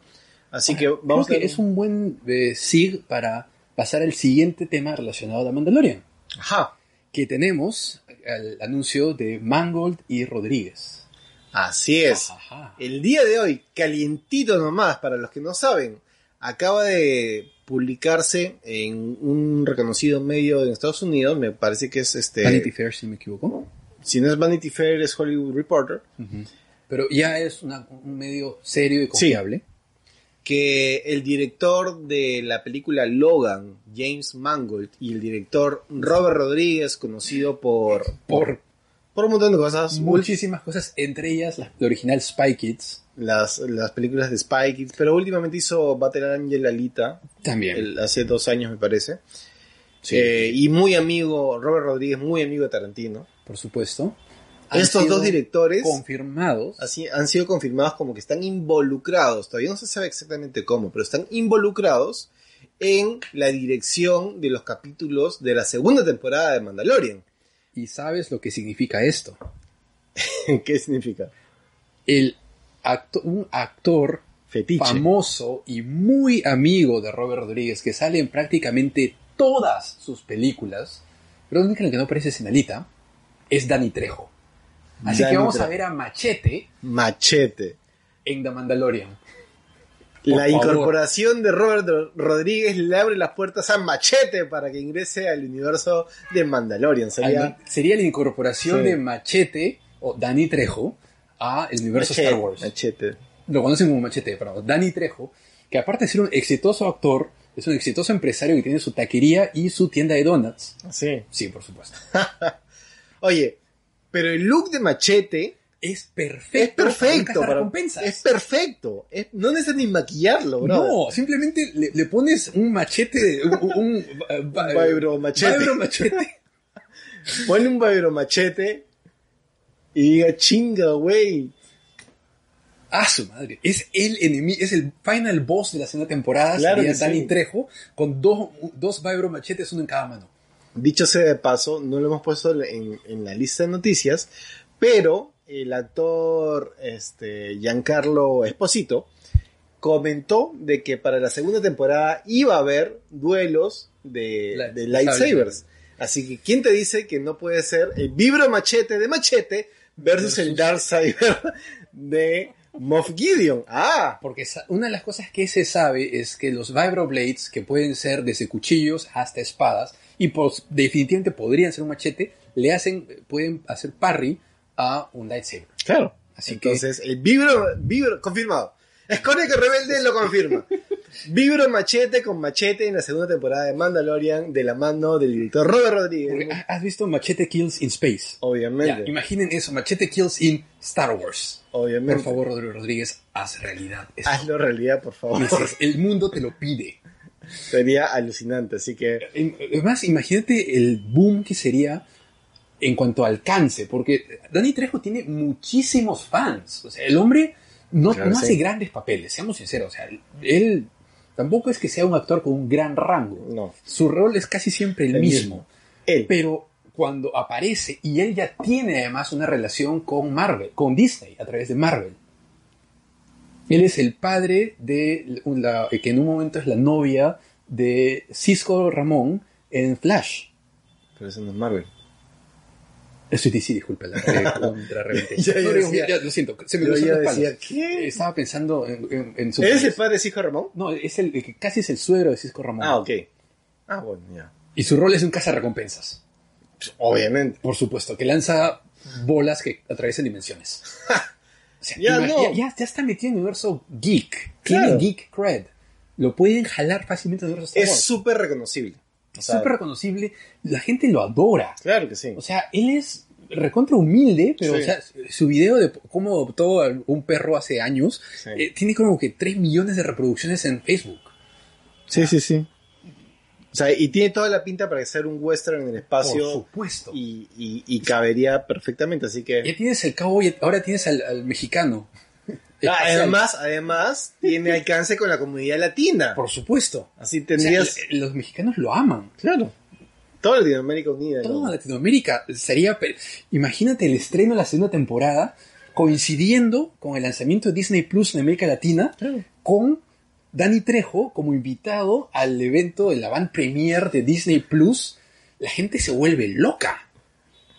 Así que vamos Creo a que es un buen eh, SIG para pasar al siguiente tema relacionado a Mandalorian. Ajá. Que tenemos el anuncio de Mangold y Rodríguez. Así es. Ajá. El día de hoy, calientito nomás, para los que no saben, acaba de publicarse en un reconocido medio en Estados Unidos, me parece que es este... Vanity Fair, si me equivoco. Si no es Vanity Fair, es Hollywood Reporter. Pero ya es una- un medio serio y confiable. que el director de la película Logan, James Mangold, y el director Robert Rodríguez, conocido por, Por por un montón de cosas, muchísimas cosas, entre ellas la, la original Spy Kids. Las, las películas de Spy Kids, pero últimamente hizo Battle Angel Alita, También. el- hace dos años me parece, Sí, Eh, y muy amigo, Robert Rodríguez, muy amigo de Tarantino. por supuesto. Han Estos dos directores confirmados. así, han sido confirmados como que están involucrados, todavía no se sabe exactamente cómo, pero están involucrados en la dirección de los capítulos de la segunda temporada de Mandalorian. Y sabes lo que significa esto. <laughs> ¿Qué significa? El acto- un actor Fetiche. famoso y muy amigo de Robert Rodríguez que sale en prácticamente todas sus películas, pero la única en la que no aparece es en Alita, es Danny Trejo. Así Danny que vamos Trejo. a ver a Machete Machete. en The Mandalorian. Por la favor. incorporación de Robert Rodríguez le abre las puertas a Machete para que ingrese al universo de Mandalorian. Sería Al- Sería la incorporación Sí. de Machete o Danny Trejo a el universo Machete, Star Wars. Machete. Lo conocen como Machete, pero Danny Trejo, que aparte de ser un exitoso actor, es un exitoso empresario que tiene su taquería y su tienda de donuts. Sí. Sí, por supuesto. <laughs> Oye, pero el look de Machete Es es perfecto. perfecto. para recompensas. es perfecto. Es- no necesitas ni maquillarlo, bro. No, simplemente le, le pones un machete, un, un, un, uh, Vibro machete. vibro machete. <laughs> Ponle un vibro machete y diga chinga, güey. Ah, su madre. Es el enemigo, es el final boss de la segunda temporada. Claro sería que Danny sí. Trejo con dos, dos vibro machetes, uno en cada mano. Dicho sea de paso, no lo hemos puesto en, en la lista de noticias, pero el actor este, Giancarlo Esposito comentó de que para la segunda temporada iba a haber duelos de, La- de de lightsabers. Así que, ¿quién te dice que no puede ser el vibro machete de machete versus, el Darksaber de Moff Gideon? Ah, Porque una de las cosas que se sabe es que los vibroblades, que pueden ser desde cuchillos hasta espadas, y pues, definitivamente podrían ser un machete, le hacen, pueden hacer parry a un lightsaber. claro. Así que- Entonces, el vibro, vibro, confirmado. Escoria que Rebelde lo confirma. Vibro machete con machete en la segunda temporada de Mandalorian de la mano del director Robert Rodríguez. ¿ha- ¿Has visto Machete Kills in Space? Obviamente. Ya, imaginen eso, Machete Kills in Star Wars. obviamente. Por favor, Rodrigo Rodríguez, haz realidad eso. Hazlo realidad, por favor. Dices, El mundo te lo pide. Sería alucinante. Así que, Em, Además, imagínate el boom que sería en cuanto a alcance, porque Danny Trejo tiene muchísimos fans. O sea, el hombre no, Claro, no sí. hace grandes papeles, seamos sinceros. O sea, él tampoco es que sea un actor con un gran rango. no. Su rol es casi siempre el, El mismo. mismo. Él. Pero cuando aparece, y él ya tiene además una relación con Marvel, con Disney, a través de Marvel. Él es el padre de la, que en un momento es la novia de Cisco Ramón en Flash. Pero eso no es Marvel. Sí, disculpa, <laughs> la, reventé. <laughs> Ya, ya No, digo, decía- ya, lo siento, se me cruzó decía. ¿qué? Estaba pensando en, en, en su ¿Eres el padre de hijo Ramón? No, es el, el que casi es el suegro de Cisco Ramón. Ah, ok. Ah, bueno, ya. Y su rol es un cazarrecompensas. Obviamente. Por supuesto, que lanza bolas que atraviesan dimensiones. <laughs> O sea, Ya no. ya, está metido en el universo geek. Claro. Tiene geek cred. Lo pueden jalar fácilmente al universo Es súper reconocible. Es súper reconocible. La gente lo adora. Claro que sí. O sea, él es. recontra humilde, pero Sí. o sea, su video de cómo adoptó a un perro hace años Sí. eh, tiene como que 3 millones de reproducciones en Facebook. Sí, sí, sí. O sea, y tiene toda la pinta para ser un western en el Por espacio supuesto. y, y- y cabería perfectamente, así que... Ya tienes el cowboy, ahora tienes al, al mexicano. Ah, Espacial. además, además, tiene alcance con la comunidad latina. por supuesto. Así O sea, tendrías... los mexicanos lo aman. claro. Toda Latinoamérica unida. Toda Latinoamérica sería. Imagínate el estreno de la segunda temporada coincidiendo con el lanzamiento de Disney Plus en América Latina Claro. con Danny Trejo como invitado al evento de la van premier de Disney Plus. La gente se vuelve loca.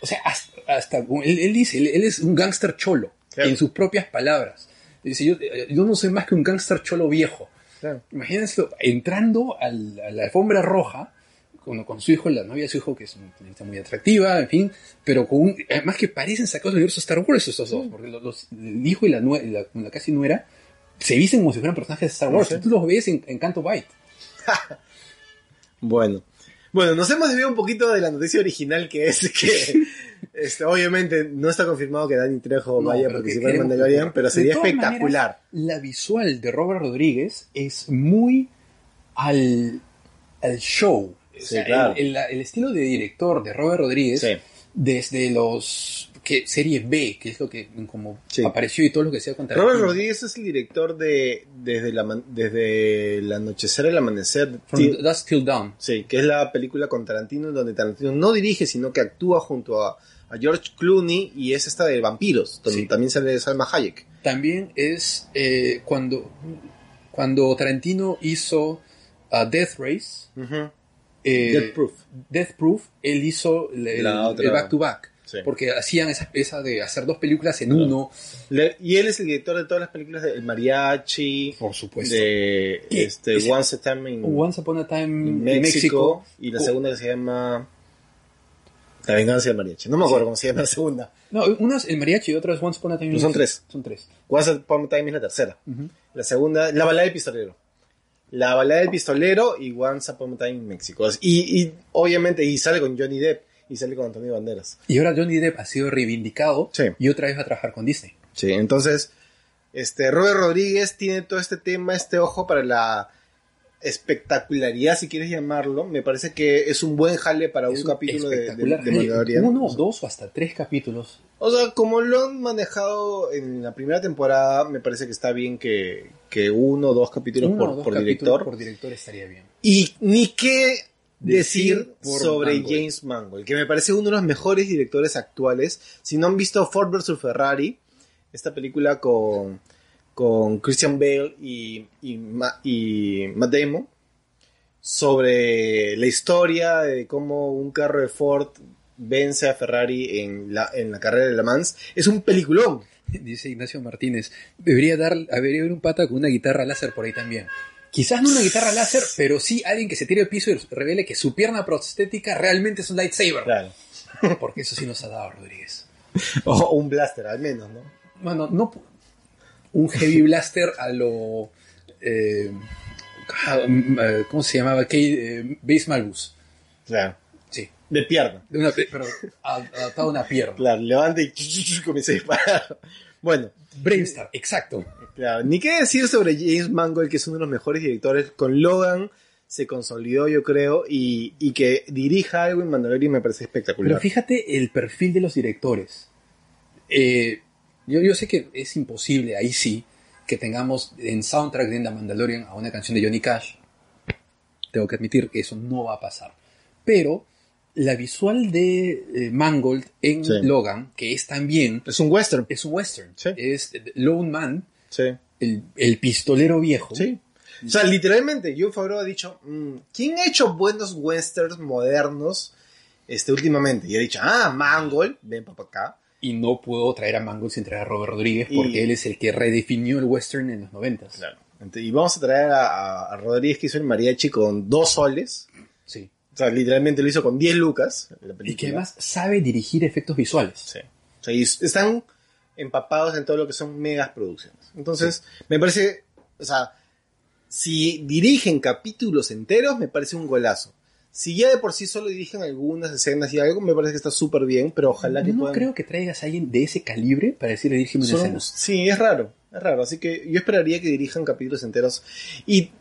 O sea, hasta, hasta- él, él dice, él, él es un gángster cholo, Claro. en sus propias palabras. Dice, yo, yo no soy más que un gángster cholo viejo. Claro. Imagínense entrando al- a la alfombra roja con, con su hijo, la novia de su hijo, que es una niñita muy atractiva, en fin, pero con un, además que parecen sacados del universo Star Wars estos dos, porque los, los- el hijo y la, nue- la, la casi nuera se visten como si fueran personajes de Star Wars. Sí. Tú los ves en, en Canto Byte. <laughs> Bueno. Bueno, nos hemos desviado un poquito de la noticia original que es que <laughs> este, obviamente no está confirmado que Danny Trejo No, vaya a participar en Mandalorian, pero sería espectacular. maneras, la visual de Robert Rodríguez es muy al, al show. O Sí, sea, claro. el, el- el estilo de director de Robert Rodríguez, Sí. desde los que serie B, que es lo que como Sí. apareció y todo lo que sea contra Robert Rodríguez es el director de Desde, la, desde el anochecer al amanecer. From Dusk Till Dawn. Sí, que es la película con Tarantino, donde Tarantino no dirige, sino que actúa junto a, a George Clooney y es esta de vampiros, donde Sí. también sale Salma Hayek. También es eh, cuando, cuando Tarantino hizo uh, Death Race, eh, Death Proof. Death Proof, él hizo el back to back. Sí. Porque hacían esa, esa de hacer dos películas en uno. Le- y él es el director de todas las películas de El Mariachi, Por supuesto. de este, Once a Time in, Once Upon a Time in in México, México. y la Oh, segunda que se llama La venganza del mariachi. No me acuerdo cómo se llama la segunda. No, una es el mariachi y otra es Once Upon a Time in No, son México. tres. Son tres. Once Upon a Time es la tercera. La segunda, La balada del pistolero. La balada del pistolero y Once Upon a Time in México. Y, y obviamente, y sale con Johnny Depp y sale con Antonio Banderas. Y ahora Johnny Depp ha sido reivindicado Sí. y otra vez va a trabajar con Disney. Sí, entonces, este, Robert Rodríguez tiene todo este tema, este ojo para la espectacularidad, si quieres llamarlo. Me parece que es un buen jale para un capítulo de, de. Uno, dos o hasta tres capítulos. O sea, como lo han manejado en la primera temporada, me parece que está bien que, que uno o dos capítulos Uno por, o dos por capítulos director. Por director estaría bien. Y ni qué Decir por sobre Mangold. James Mangold, que me parece uno de los mejores directores actuales. Si no han visto Ford vs. Ferrari, esta película con, con Christian Bale y, y Matt Damon, sobre la historia de cómo un carro de Ford vence a Ferrari en la, en la carrera de Le Mans, es un peliculón. <laughs> Dice Ignacio Martínez, debería dar, debería haber un pata con una guitarra láser por ahí también. Quizás no una guitarra láser, pero sí alguien que se tire al piso y revele que su pierna prostética realmente es un lightsaber. Claro. Porque eso sí nos ha dado Rodríguez. <laughs> O un blaster, al menos, ¿no? Bueno, no un heavy blaster a lo eh, mm, eh, ¿cómo se llamaba? Eh, Base Malbus. Claro. Sí. De pierna. De una, pe- pero adaptado a una pierna. Claro, levanta y <laughs> comienza a disparar. Bueno, Brainstar, exacto. Claro, ni qué decir sobre James Mangold, que es uno de los mejores directores. Con Logan se consolidó, yo creo, y, y que dirija algo en Mandalorian me parece espectacular. Pero fíjate el perfil de los directores. Eh, yo, yo sé que es imposible, ahí sí, que tengamos en soundtrack de The Mandalorian a una canción de Johnny Cash. Tengo que admitir que eso no va a pasar. Pero la visual de eh, Mangold en Sí. Logan, que es también, Es un western. es un western. Sí. Es Lone Man, Sí. el, el pistolero viejo. Sí. O sea, literalmente, John Favreau ha dicho, mm, ¿quién ha hecho buenos westerns modernos este, últimamente? Y ha dicho, ah, Mangold, ven para acá. Y no puedo traer a Mangold sin traer a Robert Rodríguez Y- porque él es el que redefinió el western en los noventas. Claro. Y vamos a traer a, a- Rodríguez que hizo el mariachi con dos soles. Sí. O sea, literalmente lo hizo con 10 lucas. la Y que además sabe dirigir efectos visuales. Sí. O sea, y están empapados en todo lo que son megas producciones. Entonces, me parece, o sea, si dirigen capítulos enteros, me parece un golazo. si ya de por sí solo dirigen algunas escenas y algo, me parece que está súper bien, pero ojalá que no creo que traigas a alguien de ese calibre para decirle dirigime una escena. sí, es raro, es raro. Así que yo esperaría que dirijan capítulos enteros. Y,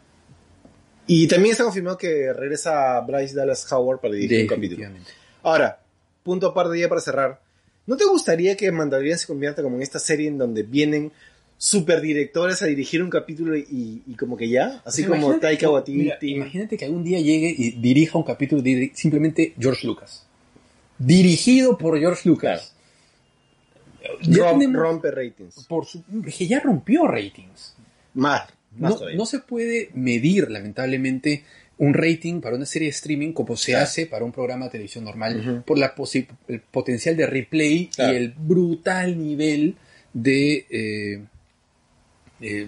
y también está confirmado que regresa Bryce Dallas Howard para dirigir un capítulo. Ahora, punto aparte ya para cerrar. ¿No te gustaría que Mandalorian se convierta como en esta serie en donde vienen superdirectores a dirigir un capítulo y, y como que ya? Así sea, como Taika Waititi. imagínate que algún día llegue y dirija un capítulo de simplemente George Lucas. Dirigido por George Lucas. Ya Rom- tenemos- rompe ratings. por su- que ya rompió ratings. Más, más No, todavía. no se puede medir, lamentablemente, un rating para una serie de streaming como se Claro. hace para un programa de televisión normal por la posi- el potencial de replay Claro. y el brutal nivel de eh, eh,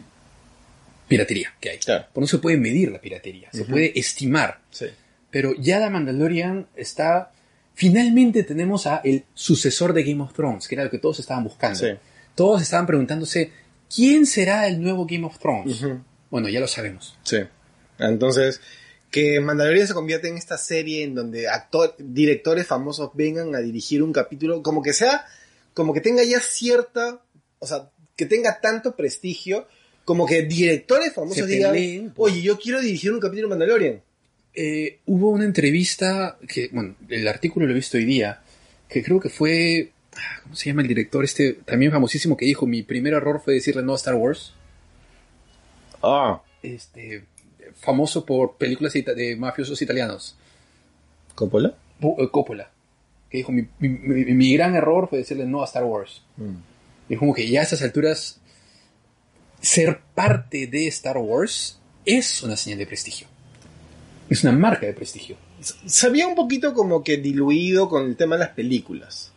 piratería que hay. Claro. Pues no se puede medir la piratería, se puede estimar. Sí. Pero ya The Mandalorian está... Finalmente tenemos a el sucesor de Game of Thrones, que era lo que todos estaban buscando. Sí. Todos estaban preguntándose, ¿quién será el nuevo Game of Thrones? Bueno, ya lo sabemos. Sí. Entonces, que Mandalorian se convierte en esta serie en donde actor, directores famosos vengan a dirigir un capítulo, como que sea, como que tenga ya cierta, o sea, que tenga tanto prestigio, como que directores famosos digan, peleen por- oye, yo quiero dirigir un capítulo de Mandalorian. Eh, hubo una entrevista que, bueno, el artículo lo he visto hoy día, que creo que fue, ah, ¿cómo se llama el director este? También famosísimo que dijo, mi primer error fue decirle no a Star Wars. Ah. Este, famoso por películas de mafiosos italianos. ¿Coppola? Eh, Coppola. Que dijo, mi, mi- mi- mi gran error fue decirle no a Star Wars. Y como que ya a estas alturas, ser parte de Star Wars es una señal de prestigio. Es una marca de prestigio. Se había un poquito como que diluido con el tema de las películas.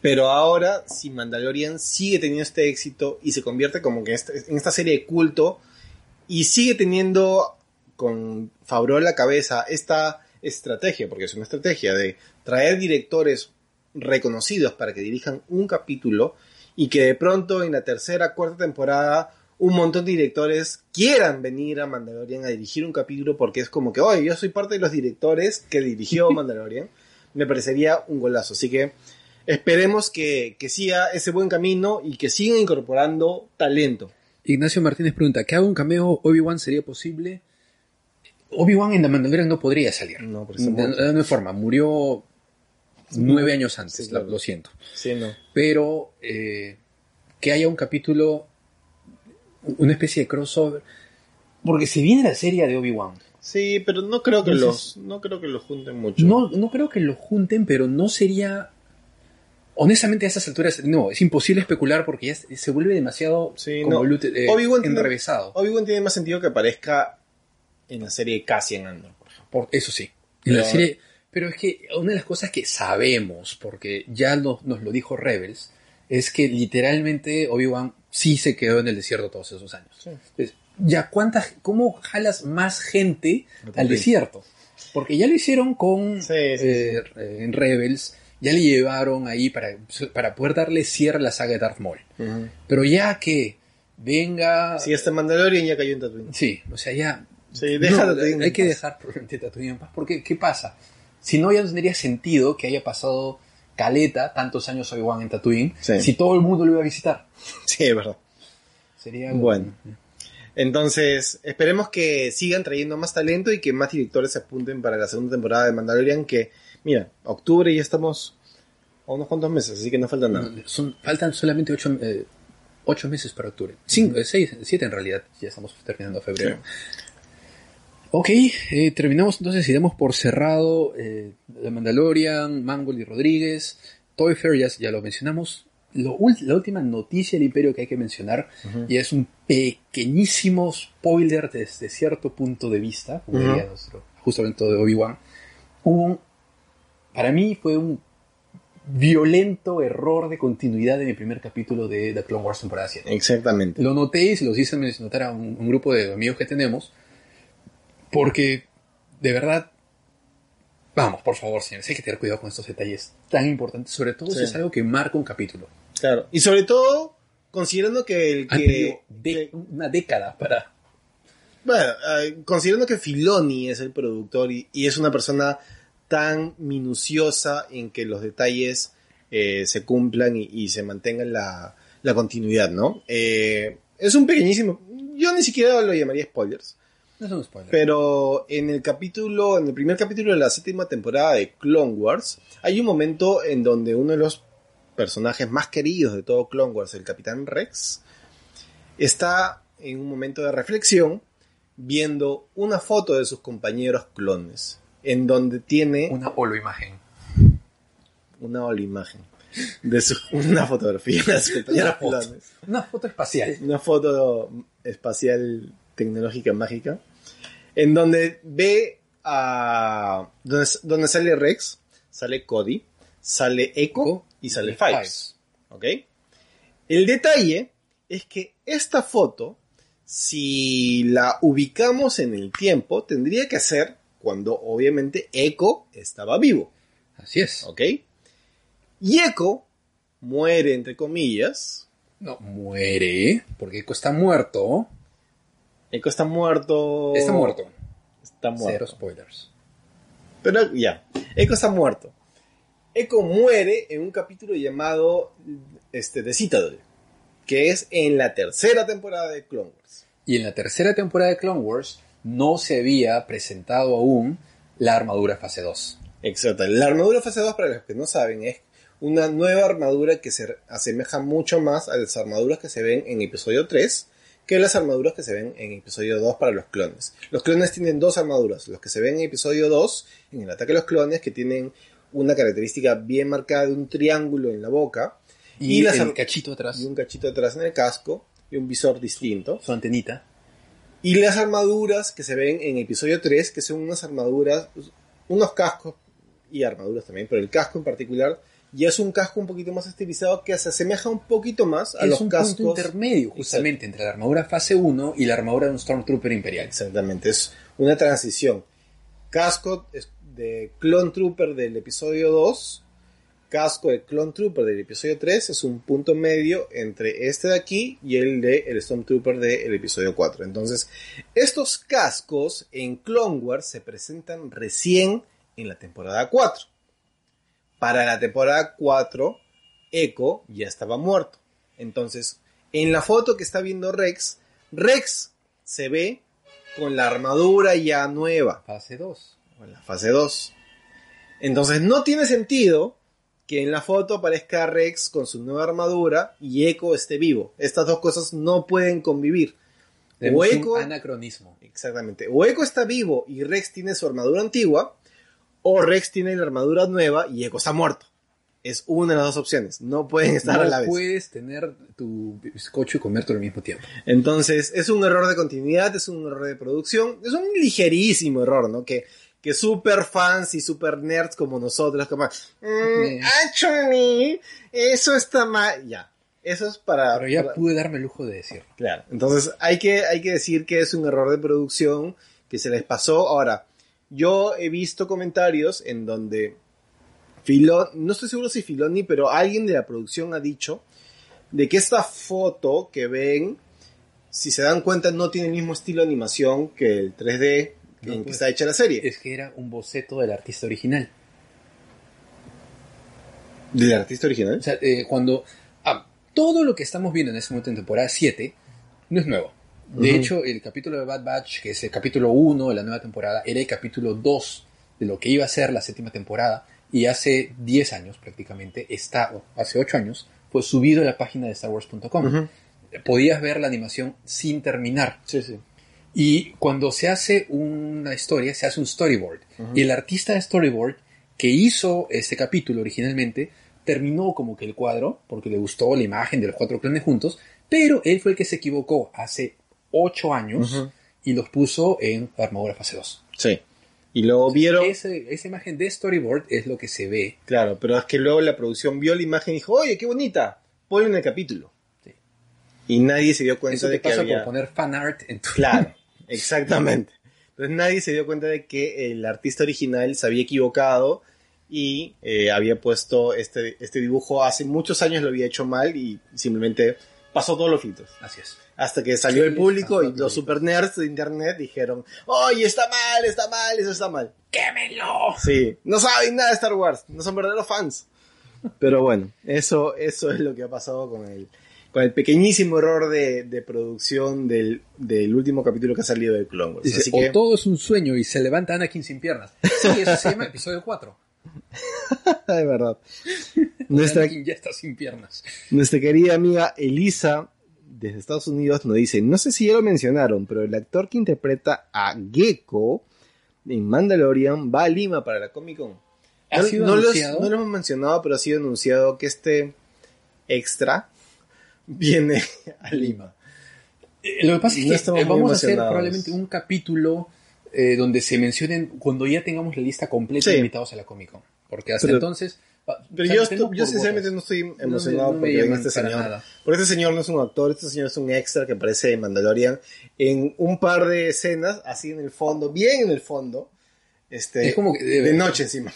Pero ahora, si Mandalorian sigue teniendo este éxito y se convierte como que este- en esta serie de culto y sigue teniendo con Favreau a la cabeza esta estrategia, porque es una estrategia de traer directores reconocidos para que dirijan un capítulo y que de pronto en la tercera, cuarta temporada un montón de directores quieran venir a Mandalorian a dirigir un capítulo porque es como que, oye, yo soy parte de los directores que dirigió <laughs> Mandalorian, me parecería un golazo. Así que esperemos que, que siga ese buen camino y que sigan incorporando talento. Ignacio Martínez pregunta, ¿que haga un cameo Obi-Wan sería posible? Obi-Wan en The Mandalorian no podría salir. No, porque se no, hay forma, murió nueve años antes, Sí, lo- claro. lo siento. Sí, no. Pero eh, que haya un capítulo, una especie de crossover, porque se viene la serie de Obi-Wan. Sí, pero no creo que Entonces- los, no creo que los junten mucho. No, no creo que lo junten, pero no sería... Honestamente a estas alturas, no, es imposible especular porque ya se vuelve demasiado Sí, como no. eh, Obi-Wan tiene- enrevesado. Obi-Wan tiene más sentido que aparezca en la serie Cassian Andor, por ejemplo. Por, eso sí. En la Pero- serie, pero es que una de las cosas que sabemos, porque ya nos, nos lo dijo Rebels, es que literalmente Obi-Wan sí se quedó en el desierto todos esos años. Sí. Entonces, ya cuántas, ¿cómo jalas más gente No al desierto? Porque ya lo hicieron con Sí, sí, eh, eh, en Rebels, ya le llevaron ahí para, para poder darle cierre a la saga de Darth Maul. Pero ya que venga... Si este Mandalorian ya cayó en Tatooine. Sí, o sea, ya. Sí, deja No, en Hay que paz. dejar probablemente Tatooine en paz. Porque, ¿qué pasa? Si no, ya no tendría sentido que haya pasado caleta tantos años Obi-Wan en Tatooine Sí. si todo el mundo lo iba a visitar. Sí, es verdad. Sería Bueno. Entonces, esperemos que sigan trayendo más talento y que más directores se apunten para la segunda temporada de Mandalorian, que, mira, octubre ya estamos a unos cuantos meses, así que no falta nada. Son, faltan solamente ocho, eh, ocho meses para octubre. Cinco, seis, siete en realidad. Ya estamos terminando febrero. Ok, eh, terminamos entonces y damos por cerrado eh, The Mandalorian, Mangold y Rodríguez, Toy Fair, ya, ya lo mencionamos. Lo la última noticia del Imperio que hay que mencionar, y es un pequeñísimo spoiler desde cierto punto de vista, como Ujú. diría nuestro justamente de Obi-Wan. Hubo un- para mí fue un violento error de continuidad de mi primer capítulo de The Clone Wars temporada 7. Exactamente. Lo noté y se los hice notar a un, un grupo de amigos que tenemos. Porque, de verdad, vamos, por favor, señores, hay que tener cuidado con estos detalles tan importantes, sobre todo si es algo que marca un capítulo. Claro. Y sobre todo, considerando que el que... de- una década para... Bueno, eh, considerando que Filoni es el productor y, y es una persona tan minuciosa en que los detalles eh, se cumplan y, y se mantengan la, la continuidad, ¿no? Eh, es un pequeñísimo... Yo ni siquiera lo llamaría spoilers. No es un spoiler. Pero en el capítulo, en el primer capítulo de la séptima temporada de Clone Wars, hay un momento en donde uno de los personajes más queridos de todo Clone Wars, el Capitán Rex, está en un momento de reflexión viendo una foto de sus compañeros clones, en donde tiene Una holoimagen. una imagen de su, una fotografía de sus compañeros Una foto. clones. Una foto espacial. una foto espacial tecnológica mágica, en donde ve a... donde, donde sale Rex, sale Cody, sale Echo y sale Fives. ¿Ok? El detalle es que esta foto, si la ubicamos en el tiempo, tendría que ser cuando obviamente Echo estaba vivo. Así es. ¿Ok? Y Echo muere, entre comillas. No, muere. Porque Echo está muerto. Echo está muerto. Está muerto. Está muerto. Cero spoilers. Pero ya, Echo está muerto. Echo muere en un capítulo llamado este, The Citadel, que es en la tercera temporada de Clone Wars. Y en la tercera temporada de Clone Wars no se había presentado aún la armadura fase 2. Exacto. La armadura fase 2, para los que no saben, es una nueva armadura que se asemeja mucho más a las armaduras que se ven en episodio 3 que las armaduras que se ven en episodio 2 para los clones. Los clones tienen dos armaduras. Los que se ven en episodio 2, en el ataque a los clones, que tienen una característica bien marcada de un triángulo en la boca Y, Y las el ar- cachito atrás, y un cachito atrás en el casco y un visor distinto. su antenita. Y las armaduras que se ven en episodio 3, que son unas armaduras, unos cascos y armaduras también, pero el casco en particular ya es un casco un poquito más estilizado que se asemeja un poquito más a es los un cascos. punto intermedio justamente entre la armadura fase 1 y la armadura de un Stormtrooper imperial. Exactamente, es una transición. Casco de Clone Trooper del episodio 2, casco de Clone Trooper del episodio 3 es un punto medio entre este de aquí y el de el Stormtrooper del episodio 4. Entonces, estos cascos en Clone Wars se presentan recién en la temporada 4. Para la temporada 4, Echo ya estaba muerto. Entonces, en la foto que está viendo Rex, Rex se ve con la armadura ya nueva, Fase 2. o en la fase 2. Entonces no tiene sentido que en la foto aparezca Rex con su nueva armadura y Echo esté vivo. Estas dos cosas no pueden convivir. Tenemos O Echo, un anacronismo. exactamente, o Echo está vivo y Rex tiene su armadura antigua, o Rex tiene la armadura nueva y Echo está muerto. Es una de las dos opciones. No pueden estar a la No vez. puedes tener tu bizcocho y comértelo al mismo tiempo. Entonces, es un error de continuidad, es un error de producción, es un ligerísimo error, ¿no? Que, que super fans y super nerds como nosotros, como, mm, Eh. actually, eso está mal, ya. Eso es para... Pero ya para- pude darme el lujo de decir. Claro. Entonces, hay que, hay que decir que es un error de producción que se les pasó. Ahora, yo he visto comentarios en donde Filón, no estoy seguro si Filoni, pero alguien de la producción ha dicho de que esta foto que ven, si se dan cuenta, no tiene el mismo estilo de animación que el 3D No, en que pues. está hecha la serie. Es que era un boceto del artista original. ¿Del artista O original? sea, eh, cuando... ah, todo lo que estamos viendo en este momento en temporada 7 no es nuevo. De hecho, el capítulo de Bad Batch, que es el capítulo 1 de la nueva temporada, era el capítulo 2 de lo que iba a ser la séptima temporada. Y hace 10 años prácticamente, está, o hace 8 años, fue subido a la página de StarWars.com. Ujú. Podías ver la animación sin terminar. Sí, sí. Y cuando se hace una historia, se hace un storyboard. Y el artista de storyboard que hizo este capítulo originalmente terminó como que el cuadro, porque le gustó la imagen de los cuatro clones juntos, pero él fue el que se equivocó hace ocho años Ujú. y los puso en armadura fase 2. Sí. Y luego vieron... Ese- esa imagen de storyboard es lo que se ve. Claro, pero es que luego la producción vio la imagen y dijo, oye, qué bonita, ponlo en el capítulo. Sí. Y nadie se dio cuenta Eso te de que pasa había... por poner fan art en tu... Claro, <laughs> exactamente. Entonces nadie se dio cuenta de que el artista original se había equivocado y eh, había puesto este, este dibujo hace muchos años, lo había hecho mal y simplemente pasó todos los filtros. Así es. Hasta que salió ¿Qué el público y los super nerds de internet dijeron, oye, está mal, está mal, eso está mal. ¡Quémelo! Sí, no saben nada de Star Wars, no son verdaderos fans. Pero bueno, eso, eso es lo que ha pasado con el, con el pequeñísimo error de, de producción del, del último capítulo que ha salido de Clone Wars. Dice, Así que, o todo es un sueño y se levanta Anakin sin piernas. Sí, eso se llama episodio 4. de <laughs> verdad. Nuestra, Anakin ya está sin piernas. nuestra querida amiga Elisa, desde Estados Unidos, nos dice, no sé si ya lo mencionaron, pero el actor que interpreta a Gecko en Mandalorian va a Lima para la Comic Con. ¿Ha no, sido no los- anunciado? no lo hemos mencionado, pero ha sido anunciado que este extra <laughs> viene a Lima. Eh, Lo que pasa es que eh, vamos a hacer probablemente un capítulo eh, donde se mencionen cuando ya tengamos la lista completa Sí. de invitados a la Comic Con. Porque hasta Pero- entonces... Pero o sea, yo, estoy- yo por sinceramente no estoy emocionado no venga llaman este señor. nada. Porque este señor no es un actor, este señor es un extra que aparece en Mandalorian en un par de escenas, así en el fondo, bien en el fondo. Este, Es como que de- de noche encima.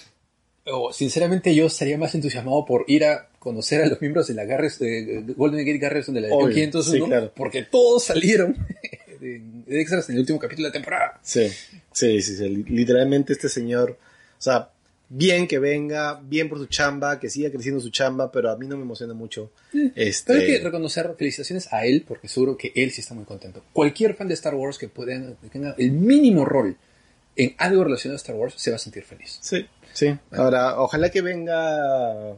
O, sinceramente yo estaría más entusiasmado por ir a conocer a los miembros de la Garres, de Golden Gate Garrison de la Obvio, 501 sí, claro. porque todos salieron <laughs> de, de extras en el último capítulo de la temporada. Sí, sí, sí, sí, li- Literalmente este señor, o sea, bien que venga, bien por su chamba, que siga creciendo su chamba, pero a mí no me emociona mucho. Este, Pero hay que reconocer felicitaciones a él porque seguro que él sí está muy contento. Cualquier fan de Star Wars que pueda tenga el mínimo rol en algo relacionado a Star Wars se va a sentir feliz. sí, sí. Ahora, ojalá que venga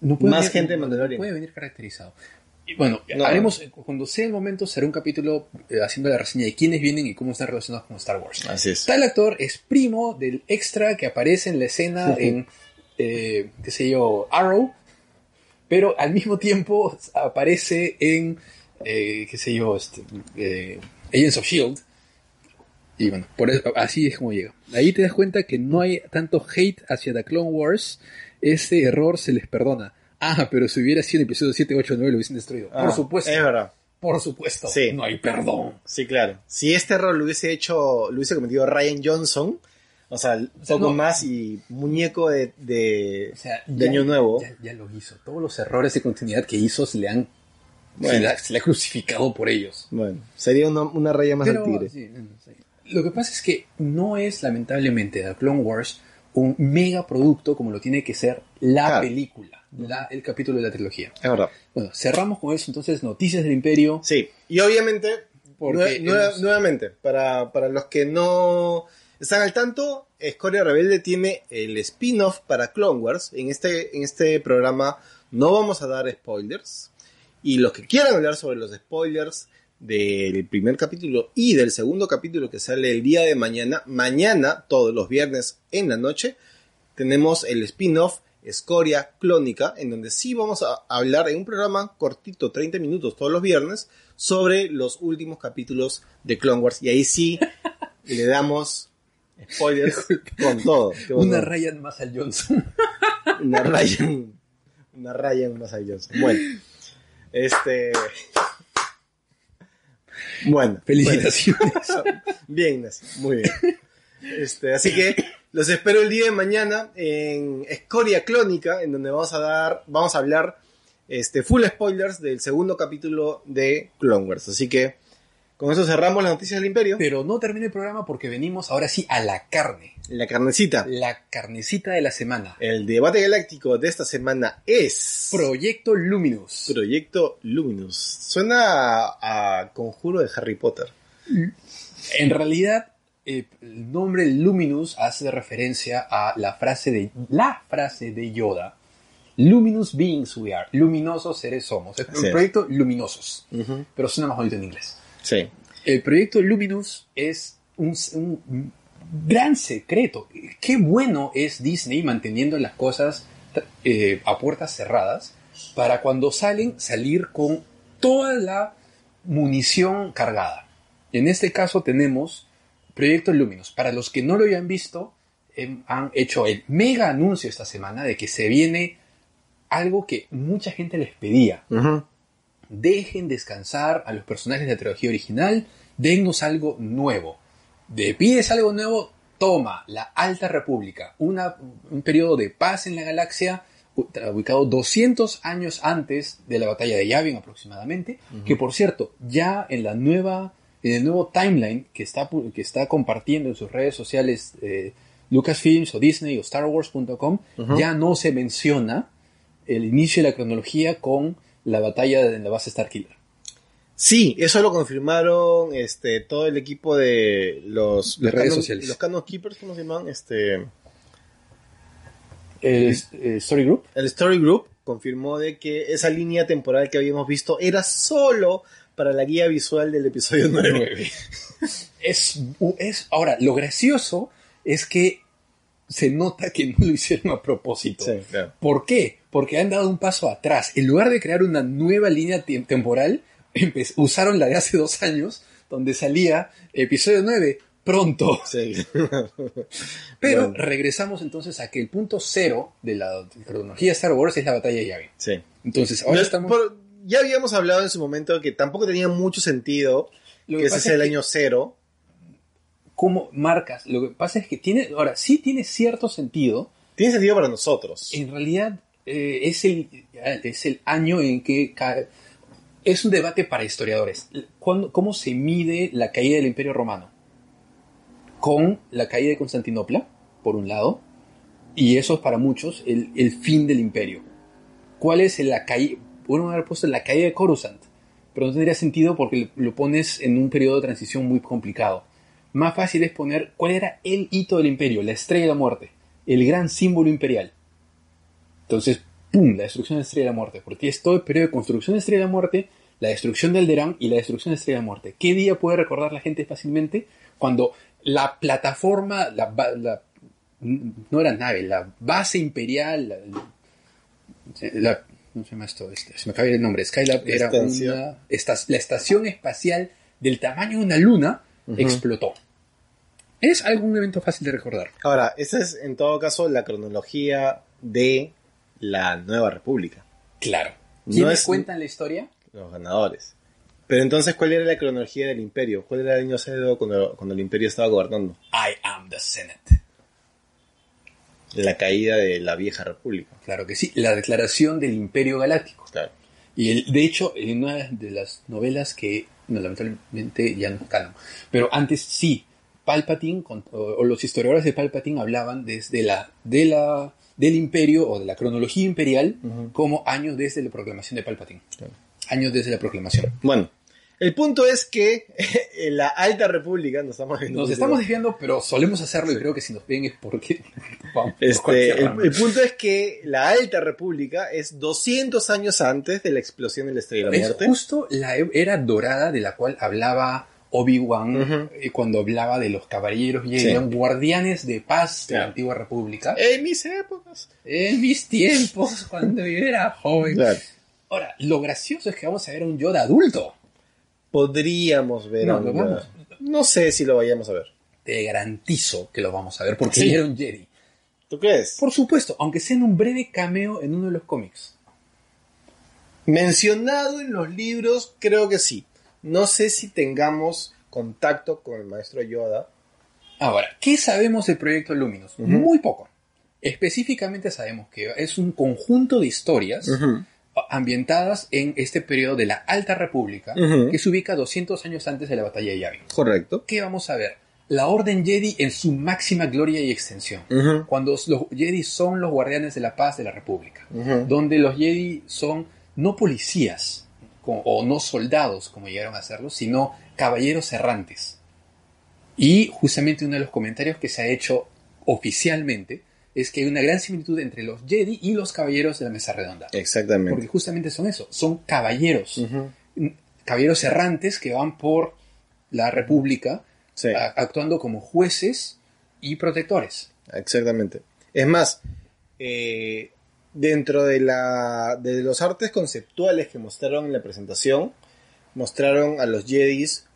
No Más venir- gente de Mandalorian. no puede venir caracterizado. Y bueno, No. haremos, eh, cuando sea el momento, será un capítulo eh, haciendo la reseña de quiénes vienen y cómo están relacionados con Star Wars. Así es. Tal actor es primo del extra que aparece en la escena en, eh, qué sé yo, Arrow, pero al mismo tiempo aparece en, eh, qué sé yo, este, eh, Agents of Shield. Y bueno, por eso- así es como llega. Ahí te das cuenta que no hay tanto hate hacia The Clone Wars. Ese error se les perdona. Ah, pero si hubiera sido en episodio 7, 8, 9 lo hubiesen destruido. Ah, por supuesto. Es verdad. Por supuesto. Sí. No hay perdón. Sí, claro. Si este error lo hubiese hecho, lo hubiese cometido Ryan Johnson, o sea, poco no. más y muñeco de, de, O sea, de ya- Año Nuevo. Ya, ya lo hizo. Todos los errores de continuidad que hizo se le han. Se, le ha, se le ha crucificado por ellos. Bueno, sería una, una raya más Pero, al tigre. sí, sí. Lo que pasa es que no es, lamentablemente, The Clone Wars un mega producto como lo tiene que ser la Claro. película, la- el capítulo de la trilogía. Es verdad. Bueno, cerramos con eso entonces, Noticias del Imperio. Sí, y obviamente, Porque nue- nueva- hemos- nuevamente, para, para los que no están al tanto, Escoria Rebelde tiene el spin-off para Clone Wars. En este, en este programa no vamos a dar spoilers. Y los que quieran hablar sobre los spoilers del primer capítulo y del segundo capítulo que sale el día de mañana, mañana, todos los viernes en la noche, tenemos el spin-off Escoria Clónica, en donde sí vamos a hablar en un programa cortito, 30 minutos todos los viernes, sobre los últimos capítulos de Clone Wars. Y ahí sí <laughs> le damos spoilers con todo. <laughs> Una. Ryan más al Johnson. Una Ryan. Una Ryan más allá. Bueno. Este. Bueno. Felicitaciones. bueno. <laughs> Bien, Ignacio. Muy bien. Este, así que los espero el día de mañana en Escoria Clónica, en donde vamos a dar, vamos a hablar este, full spoilers del segundo capítulo de Clone Wars. Así que con eso cerramos las noticias del Imperio. Pero no termina el programa porque venimos ahora sí a la carne. La carnecita. La carnecita de la semana. El debate galáctico de esta semana es Proyecto Luminous. Proyecto Luminous. Suena a, a conjuro de Harry Potter. En realidad, eh, el nombre Luminous hace referencia a la frase de la frase de Yoda. Luminous beings we are. Luminosos seres somos. Es un proyecto luminosos. Ujú. Pero suena más bonito en inglés. Sí. El proyecto Luminous es un, un gran secreto. Qué bueno es Disney manteniendo las cosas eh, a puertas cerradas para cuando salen salir con toda la munición cargada. En este caso tenemos Proyecto Luminous. Para los que no lo hayan visto, em, han hecho el mega anuncio esta semana de que se viene algo que mucha gente les pedía dejen descansar a los personajes de la trilogía original, dennos algo nuevo. De pides algo nuevo, toma la Alta República, una- un periodo de paz en la galaxia, ubicado 200 años antes de la batalla de Yavin aproximadamente, que por cierto, ya en la nueva, en el nuevo timeline que está, que está compartiendo en sus redes sociales eh, Lucasfilms o Disney o Star Wars.com, ya no se menciona el inicio de la cronología con la batalla de la base Starkiller. Sí, eso lo confirmaron este todo el equipo de los, los redes Canon- sociales. Los Canon Keepers, ¿cómo se llaman? Este, El eh, Story Group. el Story Group confirmó de que esa línea temporal que habíamos visto era solo para la guía visual del episodio <laughs> 9. Es, es, ahora, lo gracioso es que se nota que no lo hicieron a propósito. Sí, claro. ¿Por qué? Porque han dado un paso atrás. En lugar de crear una nueva línea tem- temporal, usaron la de hace dos años, donde salía episodio 9 pronto. Sí. <laughs> Pero Bueno. regresamos entonces a que el punto cero de la cronología de Star Wars es la batalla de Yavin. sí. Entonces, ahora No, estamos... por- ya habíamos hablado en su momento que tampoco tenía mucho sentido Lo que que ese sea el año cero. ¿Cómo marcas? Lo que pasa es que tiene, ahora, sí tiene cierto sentido, Tiene sentido para nosotros. En realidad eh, es, el, es el año en que es un debate para historiadores. ¿Cuándo- ¿Cómo se mide la caída del Imperio Romano? Con la caída de Constantinopla, por un lado, y eso es para muchos el, el fin del imperio. ¿Cuál es la caída? Bueno, haber puesto la caída de Coruscant, pero no tendría sentido porque lo pones en un periodo de transición muy complicado. Más fácil es poner cuál era el hito del imperio, la estrella de la muerte, el gran símbolo imperial. Entonces, ¡pum! La destrucción de la Estrella de la Muerte. Porque es todo el periodo de construcción de la Estrella de la Muerte, la destrucción de Alderaan y la destrucción de la Estrella de la Muerte. ¿Qué día puede recordar la gente fácilmente? Cuando la plataforma, la, no era nave, la base imperial, la- ¿cómo se llama esto? Este, se me acaba el nombre. Skylab La era una, esta- la estación espacial del tamaño de una luna explotó. Es algún evento fácil de recordar. Ahora, esa es en todo caso la cronología de la Nueva República, Claro. No ¿Quiénes es- cuentan la historia? los ganadores. Pero entonces, ¿cuál era la cronología del imperio? ¿Cuál era el año cero cuando, cuando el imperio estaba gobernando? I am the Senate. La caída de la vieja república. Claro que sí, la declaración del Imperio Galáctico. Claro. Y el- de hecho, en una de las novelas que, no, lamentablemente ya no canon, pero antes sí, Palpatine, con- o, o los historiadores de Palpatine hablaban desde la, de la, del imperio o de la cronología imperial como años desde la proclamación de Palpatine. Claro. Años desde la proclamación. Bueno, el punto es que <laughs> en la Alta República, nos estamos viendo Nos estamos desviando, pero solemos hacerlo y creo que si nos ven es porque <laughs> vamos Este, el, el punto es que la Alta República es 200 años antes de la explosión de la Estrella de la Es Muerte. justo la era dorada de la cual hablaba Obi-Wan Ujú. eh, cuando hablaba de los caballeros y Sí. eran guardianes de paz de la Claro. antigua república. En mis épocas. En mis tiempos, cuando yo era joven. Claro. Ahora, lo gracioso es que vamos a ver a un Yoda adulto. Podríamos ver No, vamos. Sé si lo vayamos a ver. Te garantizo que lo vamos a ver porque Sí. un Jedi. ¿Tú crees? Por supuesto, aunque sea en un breve cameo en uno de los cómics. Mencionado en los libros, creo que sí. No sé si tengamos contacto con el maestro Yoda. Ahora, ¿qué sabemos del proyecto Luminous? Muy poco. Específicamente sabemos que es un conjunto de historias ambientadas en este periodo de la Alta República, que se ubica 200 años antes de la batalla de Yavin. Correcto. ¿Qué vamos a ver? La Orden Jedi en su máxima gloria y extensión. Cuando los Jedi son los guardianes de la paz de la República. Donde los Jedi son no policías o no soldados, como llegaron a serlo, sino caballeros errantes. Y justamente uno de los comentarios que se ha hecho oficialmente es que hay una gran similitud entre los Jedi y los caballeros de la mesa redonda. Exactamente. Porque justamente son eso, son caballeros, Ujú. caballeros errantes que van por la República Sí, a- actuando como jueces y protectores. exactamente. Es más, eh, dentro de, la, de los artes conceptuales que mostraron en la presentación, mostraron a los Jedis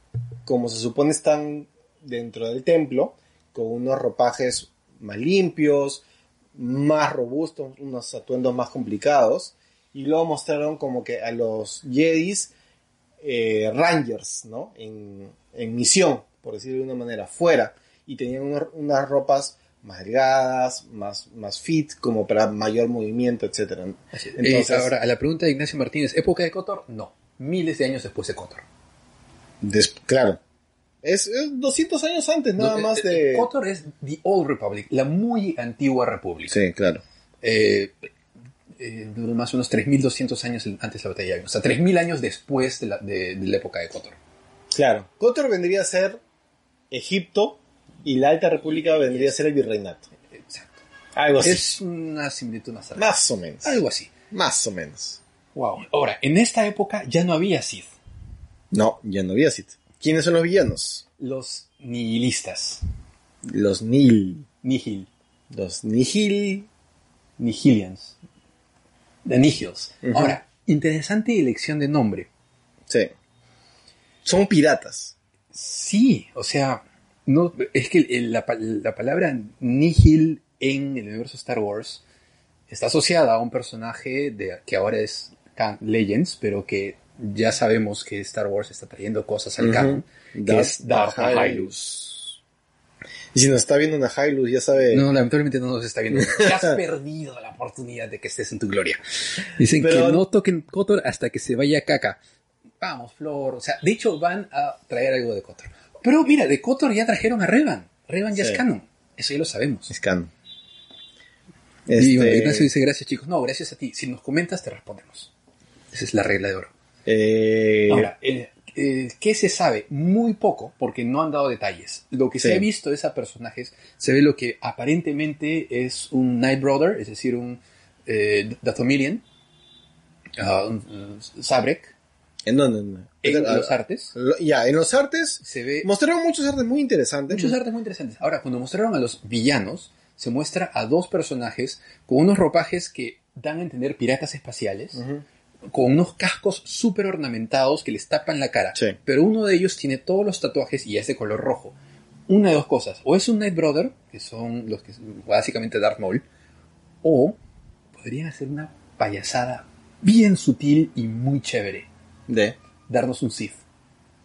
como se supone están dentro del templo, con unos ropajes más limpios, más robustos, unos atuendos más complicados, y luego mostraron como que a los Jedis eh, Rangers, ¿no? En, en misión, por decirlo de una manera, fuera, y tenían unas ropas más delgadas, más, más fit, como para mayor movimiento, etcétera. Entonces- Eh, ahora, a la pregunta de Ignacio Martínez, ¿época de Kotor? No. Miles de años después de Kotor. Des- claro. Es, es 200 años antes nada No, más eh, de... eh, Kotor es The Old Republic, la muy antigua república. Sí, claro. Eh, eh, duró más o menos 3.200 años antes de la batalla de Yavin. O sea, 3.000 años después de la, de- de la época de Kotor. Claro. Kotor vendría a ser Egipto y la Alta República vendría a ser el virreinato. Exacto. Algo así. Es una similitud más cercana. Más o menos. Algo así. Más o menos. Wow. Ahora, en esta época ya no había Sith. No, ya no había Sith. ¿Quiénes son los villanos? Los nihilistas. Los Nil. Nihil. Los Nihil. Nihilians. The Nihils. Ahora, interesante elección de nombre. Sí. Son piratas. Sí, o sea, no, es que la, pa- la palabra nihil en el universo Star Wars está asociada a un personaje de, que ahora es Legends, pero que ya sabemos que Star Wars está trayendo cosas al canon, que es Darth. Nihilus. Y si nos está viendo una Hylus, ya sabe. No, lamentablemente no nos está viendo. <laughs> Ya has perdido la oportunidad de que estés en tu gloria. Dicen Pero- que no toquen Kotor hasta que se vaya caca. Vamos, Flor. O sea, de hecho van a traer algo de Kotor. Pero mira, de Kotor ya trajeron a Revan. Revan ya Sí. es canon. Eso ya lo sabemos. Es canon. Y Este, Ignacio dice, gracias chicos. No, gracias a ti. Si nos comentas, te respondemos. Esa es la regla de oro. Eh, Ahora, ¿qué se sabe? Muy poco, porque no han dado detalles. Lo que Sí. se ha visto de esos personajes, se ve lo que aparentemente es un Night Brother, es decir, un eh, Dathomirian, ah, un, un Sabrek, ¿En dónde? ¿En en Ah, los artes. lo- Ya, en los artes Se ve mostraron muchos artes muy interesantes. muchos artes muy interesantes. Ahora, cuando mostraron a los villanos, se muestra a dos personajes con unos ropajes que dan a entender piratas espaciales. Con unos cascos súper ornamentados que les tapan la cara. Sí. Pero uno de ellos tiene todos los tatuajes y es de color rojo. Una de dos cosas. O es un Night Brother, que son los que básicamente Darth Maul, o podrían hacer una payasada bien sutil y muy chévere. De. Darnos un Sith.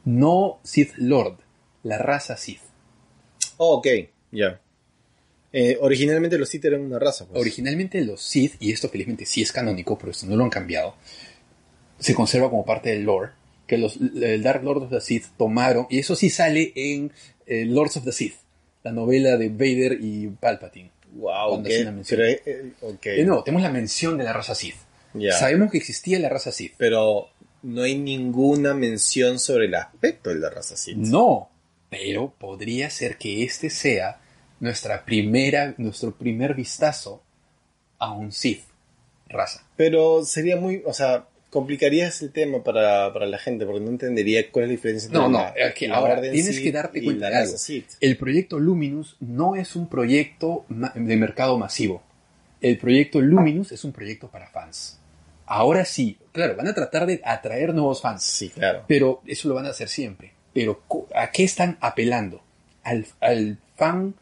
No Sith Lord, la raza Sith. Oh, ok, ya. Eh, originalmente los Sith eran una raza. Pues. Originalmente los Sith, y esto felizmente sí es canónico, pero esto no lo han cambiado, se conserva como parte del lore, que los el Dark Lord of the Sith tomaron, y eso sí sale en eh, Lords of the Sith, la novela de Vader y Palpatine. wow, cuando ok. hacen la mención. Pero, eh, ok. Eh, no, tenemos la mención de la raza Sith. Sabemos que existía la raza Sith. Pero no hay ninguna mención sobre el aspecto de la raza Sith. No, pero podría ser que este sea nuestra primera, nuestro primer vistazo a un Sith raza. Pero sería muy, o sea, complicarías el tema para, para la gente porque no entendería cuál es la diferencia entre No, no, la, es que la ahora Orden tienes que darte cuenta de algo. El proyecto Luminous no es un proyecto de mercado masivo. El proyecto Luminous es un proyecto para fans. Ahora sí, claro, van a tratar de atraer nuevos fans, Sí, claro. pero eso lo van a hacer siempre. Pero ¿a qué están apelando? Al, al fan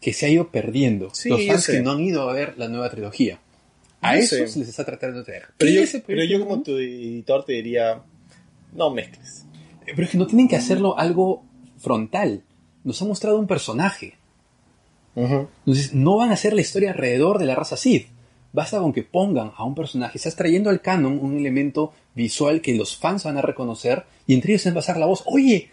que se ha ido perdiendo. Sí, Los fans que no han ido a ver la nueva trilogía. A Yo esos sé. les está tratando de traer. Pero ¿Qué yo, pero como tu editor te diría, no mezcles. Pero es que no tienen que hacerlo algo frontal. Nos ha mostrado un personaje. Entonces, no van a hacer la historia alrededor de la raza Sith. Basta con que pongan a un personaje. Estás trayendo al canon un elemento visual que los fans van a reconocer y entre ellos se va a pasar la voz. Oye,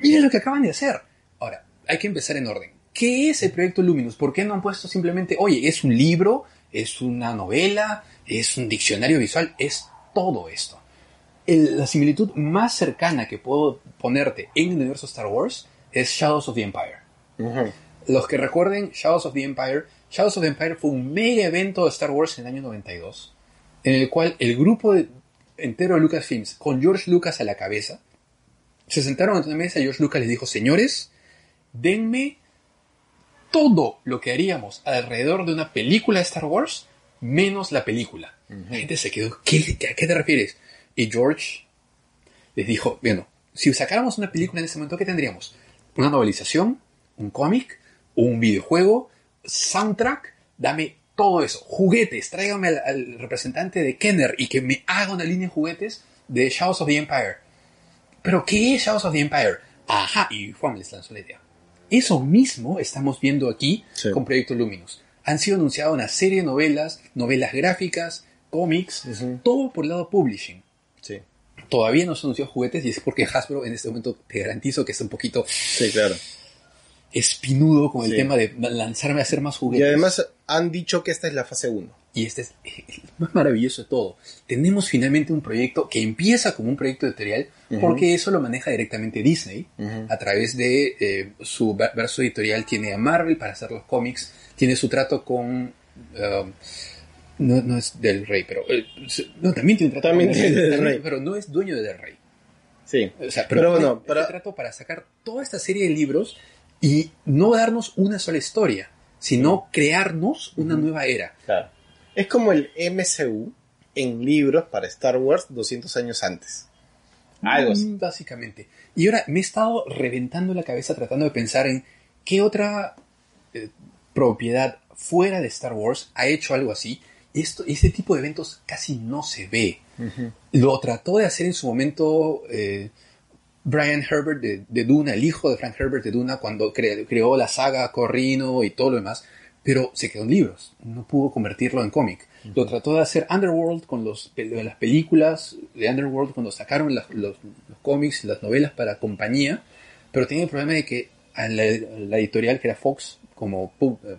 mira lo que acaban de hacer. Ahora, hay que empezar en orden. ¿Qué es el proyecto Luminous? ¿Por qué no han puesto simplemente, oye, es un libro, es una novela, es un diccionario visual? Es todo esto. El- la similitud más cercana que puedo ponerte en el universo Star Wars es Shadows of the Empire. Los que recuerden Shadows of the Empire, Shadows of the Empire fue un mega evento de Star Wars en el año 92, en el cual el grupo de- entero de Lucasfilms, con George Lucas a la cabeza, se sentaron en una mesa y George Lucas les dijo, señores, denme todo lo que haríamos alrededor de una película de Star Wars, menos la película. La gente se quedó, ¿qué, ¿a qué te refieres? Y George les dijo, bueno, si sacáramos una película en ese momento, ¿qué tendríamos? Una novelización, un cómic, un videojuego, soundtrack, dame todo eso. Juguetes, tráigame al, al representante de Kenner y que me haga una línea de juguetes de Shadows of the Empire. ¿Pero qué es Shadows of the Empire? Ajá, y Juan les lanzó la idea. Eso mismo estamos viendo aquí Sí. con Proyecto Luminous. Han sido anunciadas una serie de novelas, novelas gráficas, cómics, todo por el lado publishing. Sí, Todavía no se anunció juguetes y es porque Hasbro en este momento te garantizo que está un poquito sí, claro. Espinudo con el Sí. tema de lanzarme a hacer más Y juguetes. además han dicho que esta es la fase 1. Y este es el más maravilloso de todo. Tenemos finalmente un proyecto que empieza como un proyecto editorial, porque eso lo maneja directamente Disney. A través de eh, su ver- verso editorial tiene a Marvel para hacer los cómics, tiene su trato con... um, no, no es del rey, pero... eh, no, también tiene trato También con tiene del rey. Pero no es dueño del rey. Sí. O sea, Pero pero, bueno, para- trato para sacar toda esta serie de libros y no darnos una sola historia, sino crearnos una nueva era. Claro. Es como el MCU en libros para Star Wars 200 años antes. Algo así. Mm, Básicamente. Y ahora me he estado reventando la cabeza tratando de pensar en qué otra eh, propiedad fuera de Star Wars ha hecho algo así. Esto, este tipo de eventos casi no se ve. Lo trató de hacer en su momento eh, Brian Herbert de, de Duna, el hijo de Frank Herbert de Duna, cuando cre- creó la saga Corrino y todo lo demás, pero se quedó en libros, no pudo convertirlo en cómic. Lo trató de hacer Underworld con los, las películas de Underworld cuando sacaron las- los, los cómics, las novelas para compañía, pero tenía el problema de que a la, la editorial que era Fox, como eh,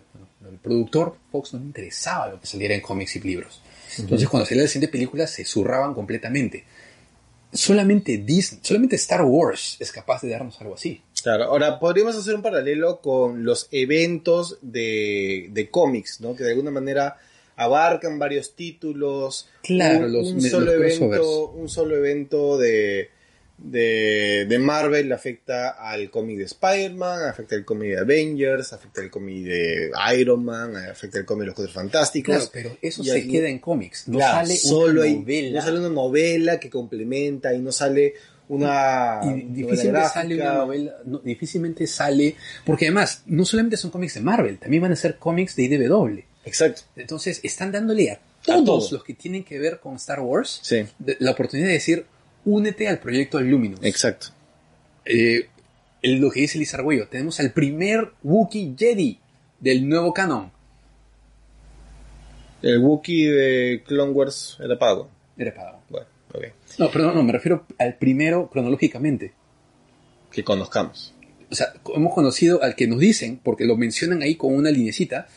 el productor, Fox no le interesaba lo que saliera en cómics y libros. Entonces cuando salía la siguiente película se zurraban completamente. Solamente Disney, solamente Star Wars es capaz de darnos algo así. Claro, ahora podríamos hacer un paralelo con los eventos de, de cómics, ¿no? Que de alguna manera abarcan varios títulos. Claro, un, los- un solo evento, un solo evento de, de, de Marvel afecta al cómic de Spider-Man, afecta al cómic de Avengers, afecta al cómic de Iron Man, afecta al cómic de los Cuatro Fantásticos. Claro, pero eso se queda en cómics. No Claro, sale solo una hay- novela. no sale una novela que complementa y no sale una y difícilmente sale una novela, no, difícilmente sale, porque además no solamente son cómics de Marvel, también van a ser cómics de IDW. Exacto. Entonces están dándole a todos todo. los que tienen que ver con Star Wars Sí, la oportunidad de decir, únete al proyecto Luminous. exacto. Eh, lo que dice Liz Argüello, tenemos al primer Wookiee Jedi del nuevo canon. El Wookiee de Clone Wars era pago. Era Padawan. Bueno, ok. No, perdón, no, me refiero al primero cronológicamente. Que conozcamos. O sea, hemos conocido al que nos dicen, porque lo mencionan ahí con una linecita,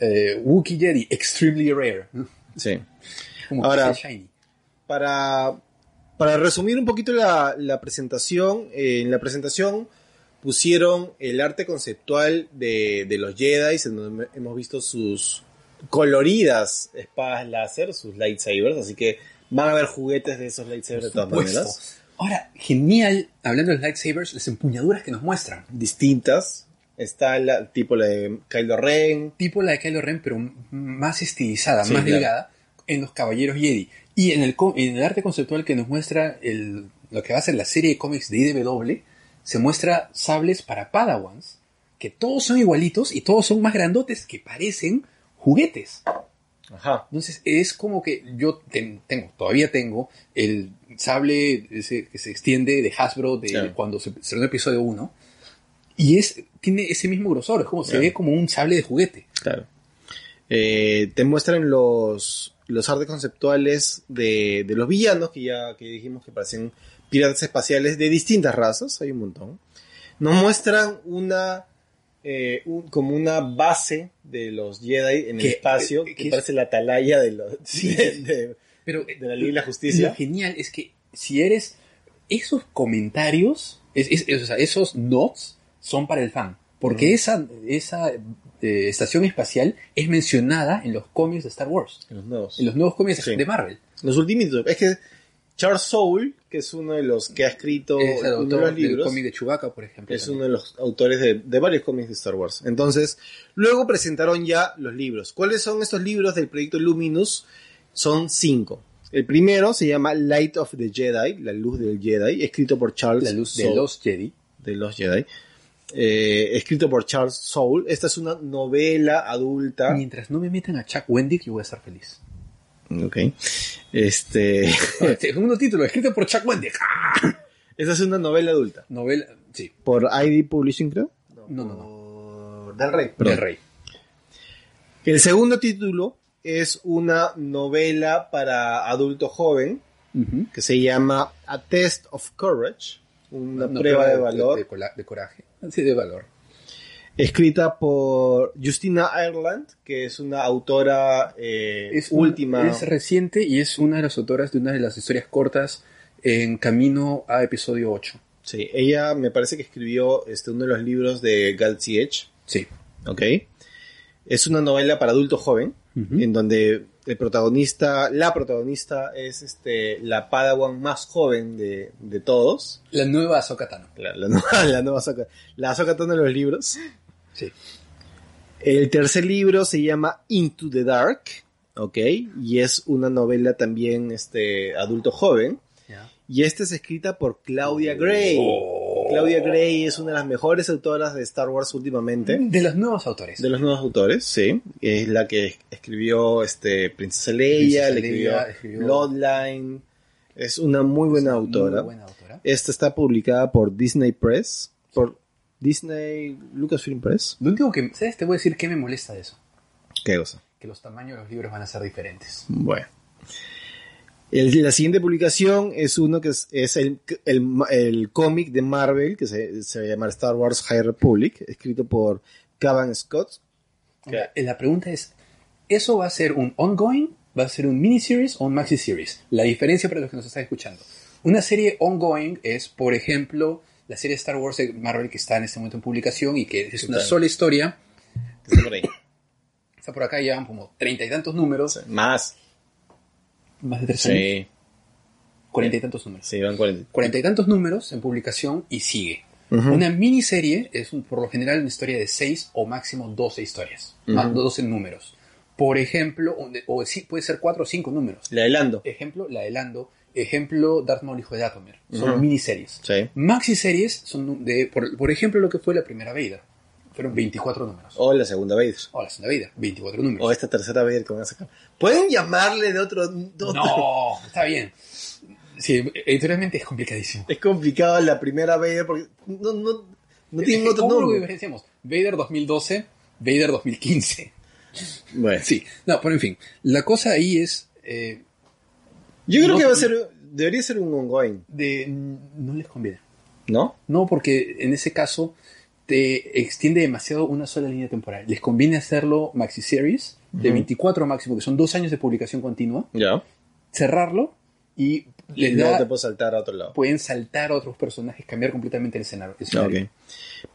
eh, Wookiee Jedi, extremely rare. Sí. Como Ahora- que shiny. Para, para resumir un poquito la, la presentación, eh, en la presentación pusieron el arte conceptual de, de los Jedi, en donde hemos visto sus coloridas espadas láser, sus lightsabers, así que van a haber juguetes de esos lightsabers de todas maneras. Ahora, genial, hablando de los lightsabers, las empuñaduras que nos muestran. Distintas. Está la, tipo la de Kylo Ren. Tipo la de Kylo Ren, pero más estilizada, Sí, más claro. delgada, en los Caballeros Jedi. Y en el, en el arte conceptual que nos muestra el, lo que va a ser la serie de cómics de IDW, se muestra sables para Padawans, que todos son igualitos y todos son más grandotes que parecen juguetes. Ajá. Entonces es como que yo ten- tengo, todavía tengo el sable ese que se extiende de Hasbro de Claro. cuando se estrenó episodio 1. Y es, tiene ese mismo grosor, es como se ve como un sable de juguete. Claro. Eh, te muestran los, los artes conceptuales de, de los villanos, que ya que dijimos que parecen piratas espaciales de distintas razas, hay un montón. Nos muestran una eh, un- como una base de los Jedi en el Que- espacio, que que, es- parece la atalaya de, los, Sí. de, de- Pero de la Liga de la lo Justicia. genial es que si eres esos comentarios, es- es- es- o sea, esos nods son para el fan. Porque Ujú. esa, esa eh, estación espacial es mencionada en los cómics de Star Wars. En los nuevos. En los nuevos cómics Sí. de Marvel. Los últimos. Es que Charles Soule, que es uno de los que ha escrito es el uno de del libros, cómic de Chewbacca, por ejemplo. Es también. uno de los autores de, de varios cómics de Star Wars. Entonces, luego presentaron ya los libros. ¿Cuáles son estos libros del proyecto Luminous? Son cinco. El primero se llama Light of the Jedi, la luz del Jedi, escrito por Charles La luz de los Jedi. de los Jedi. Eh, escrito por Charles Soule. Esta es una novela adulta. Mientras no me metan a Chuck Wendig, yo voy a estar feliz. Ok. Este, <laughs> Segundo título, escrito por Chuck Wendig. esta es una novela adulta. Novela, sí. Por ID Publishing, creo. No, no, no. por- Del Rey. Del. Rey. El segundo título es una novela para adulto joven que se llama A Test of Courage, una Una prueba de valor, de coraje. Sí, de valor. escrita por Justina Ireland, que es una autora eh, Es un- última. Es reciente y es una de las autoras de una de las historias cortas en camino a episodio 8. Sí, ella me parece que escribió este, uno de los libros de Edge, Sí. ¿ok? Es una novela para adulto joven, en donde el protagonista, la protagonista es este, la Padawan más joven de, de todos. La nueva Ahsoka Tano. La, la nueva, <laughs> la nueva Ahsoka- la Ahsoka Tano de los libros. Sí. El tercer libro se llama Into the Dark, ¿ok? Y es una novela también este, adulto joven. Y esta es escrita por Claudia Gray. Oh. Claudia Gray es una de las mejores autoras de Star Wars últimamente. De los nuevos autores. De los nuevos autores, sí. Es la que escribió este, Princesa Leia, Princesa le escribió, Bloodline. Es una muy buena autora. Muy buena autora. Esta está publicada por Disney Press, por Disney Lucasfilm Press. Lo único que, ¿sabes? Te voy a decir qué me molesta de eso. ¿Qué cosa? Que los tamaños de los libros van a ser diferentes. Bueno. El- la siguiente publicación es uno que es, es el, el, el cómic de Marvel que se, se llama Star Wars High Republic, escrito por Cavan Scott. Ahora, La pregunta es, ¿eso va a ser un ongoing, va a ser un miniseries o un maxi series? La diferencia para los que nos están escuchando. Una serie ongoing es, por ejemplo, la serie Star Wars de Marvel que está en este momento en publicación y que es una sola historia. está por ahí. Está por acá, llevan como treinta y tantos números. Más. Más de tres años. Sí, Cuarenta y tantos números. sí, van 40. Cuarenta y tantos números en publicación y sigue. Ujú. Una miniserie es por lo general una historia de 6 o máximo 12 historias, más Ujú. 12 números. Por ejemplo, o, sí, puede ser 4 o 5 números. La de Lando. Ejemplo, la de Lando. Ejemplo, Darth Maul, hijo de Datomir. Son Ujú. miniseries. Sí. Maxi series son de, por, por ejemplo, lo que fue la primera Vader. Fueron 24 números. O la segunda vez. O la segunda Vader, 24 números. O esta tercera vez que van a sacar. ¿Pueden llamarle de otro? de otro- No, está bien. Sí, editorialmente es complicadísimo. Es complicado la primera vez porque no, no, no tienen otro ¿Cómo lo nombre. diferenciamos? Vader 2012, Vader 2015. Bueno, Sí, no, pero en fin, la cosa ahí es eh, yo creo No- que va a ser, debería ser un ongoing, de no les conviene. ¿no? No, porque en ese caso te extiende demasiado una sola línea temporal. Les conviene hacerlo maxi series de Ujú. 24 máximo, que son dos años de publicación continua, Ya. cerrarlo y les da, te puedo saltar a otro lado. pueden saltar a otros personajes, cambiar completamente el escenario.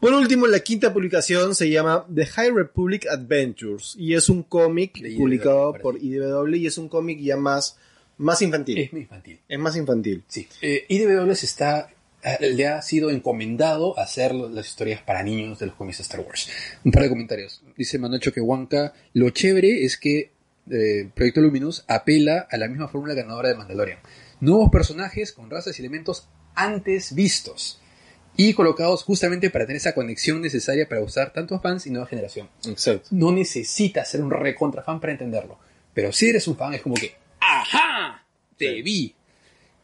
Por último, la quinta publicación se llama The High Republic Adventures y es un cómic publicado por IDW y es un cómic ya más, más infantil. Es muy infantil. Es más infantil. Sí. Eh, IDW se está, le ha sido encomendado hacer las historias para niños de los cómics de Star Wars. Un par de comentarios. Dice Manuel Choquehuanca, lo chévere es que eh, Proyecto Luminous apela a la misma fórmula ganadora de Mandalorian. Nuevos personajes con razas y elementos antes vistos y colocados justamente para tener esa conexión necesaria para usar tanto a fans y nueva generación. Exacto. No necesitas ser un recontra fan para entenderlo. Pero si eres un fan es como que, ¡ajá! Te Sí. vi.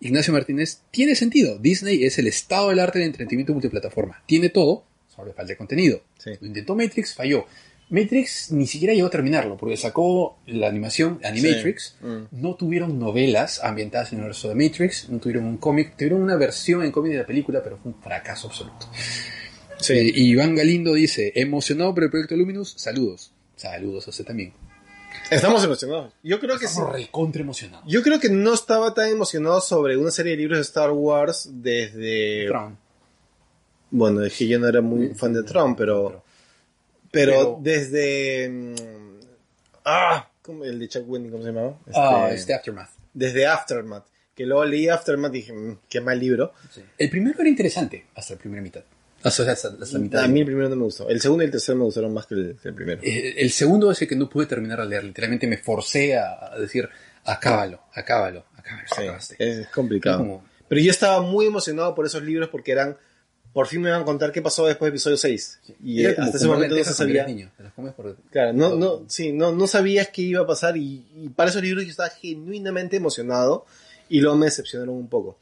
Ignacio Martínez, tiene sentido. Disney es el estado del arte de entretenimiento multiplataforma. Tiene todo, solo le falta el contenido. Sí. Lo intentó Matrix, falló. Matrix ni siquiera llegó a terminarlo, porque sacó la animación Animatrix. Sí. Mm. No tuvieron novelas ambientadas en el universo de Matrix, no tuvieron un cómic, tuvieron una versión en cómic de la película, pero fue un fracaso absoluto. Sí. Eh, y Iván Galindo dice, emocionado por el proyecto Luminous, saludos. Saludos a usted también. Estamos emocionados. Yo creo que sí. Estamos recontra emocionados. Yo creo que no estaba tan emocionado sobre una serie de libros de Star Wars desde... Tron. Bueno, es que yo no era muy fan de Trump, pero... Pero, Pero- desde... mm, Ah, ¿cómo- el de Chuck Wendy, ¿cómo se llamaba? Ah, Este, este Aftermath. Desde Aftermath. Que luego leí Aftermath y dije, "Mm, qué mal libro. El primero era interesante, hasta la primera mitad. Hasta, hasta- hasta la mitad. A mí el primero no me gustó. El segundo y el tercero me gustaron más que el, que el primero. Eh, el segundo es el que no pude terminar de leer. Literalmente me forcé a, a decir, acábalo, acábalo, acábalo. Sí, acabaste. es complicado. Como- Pero yo estaba muy emocionado por esos libros porque eran... Por fin me iban a contar qué pasó después de episodio 6. Y eh, como hasta ese momento no se sabía... niño. Te las comes por- Claro, no, no, sí, no, no sabías qué iba a pasar y, y para esos libros yo estaba genuinamente emocionado y luego me decepcionaron un poco.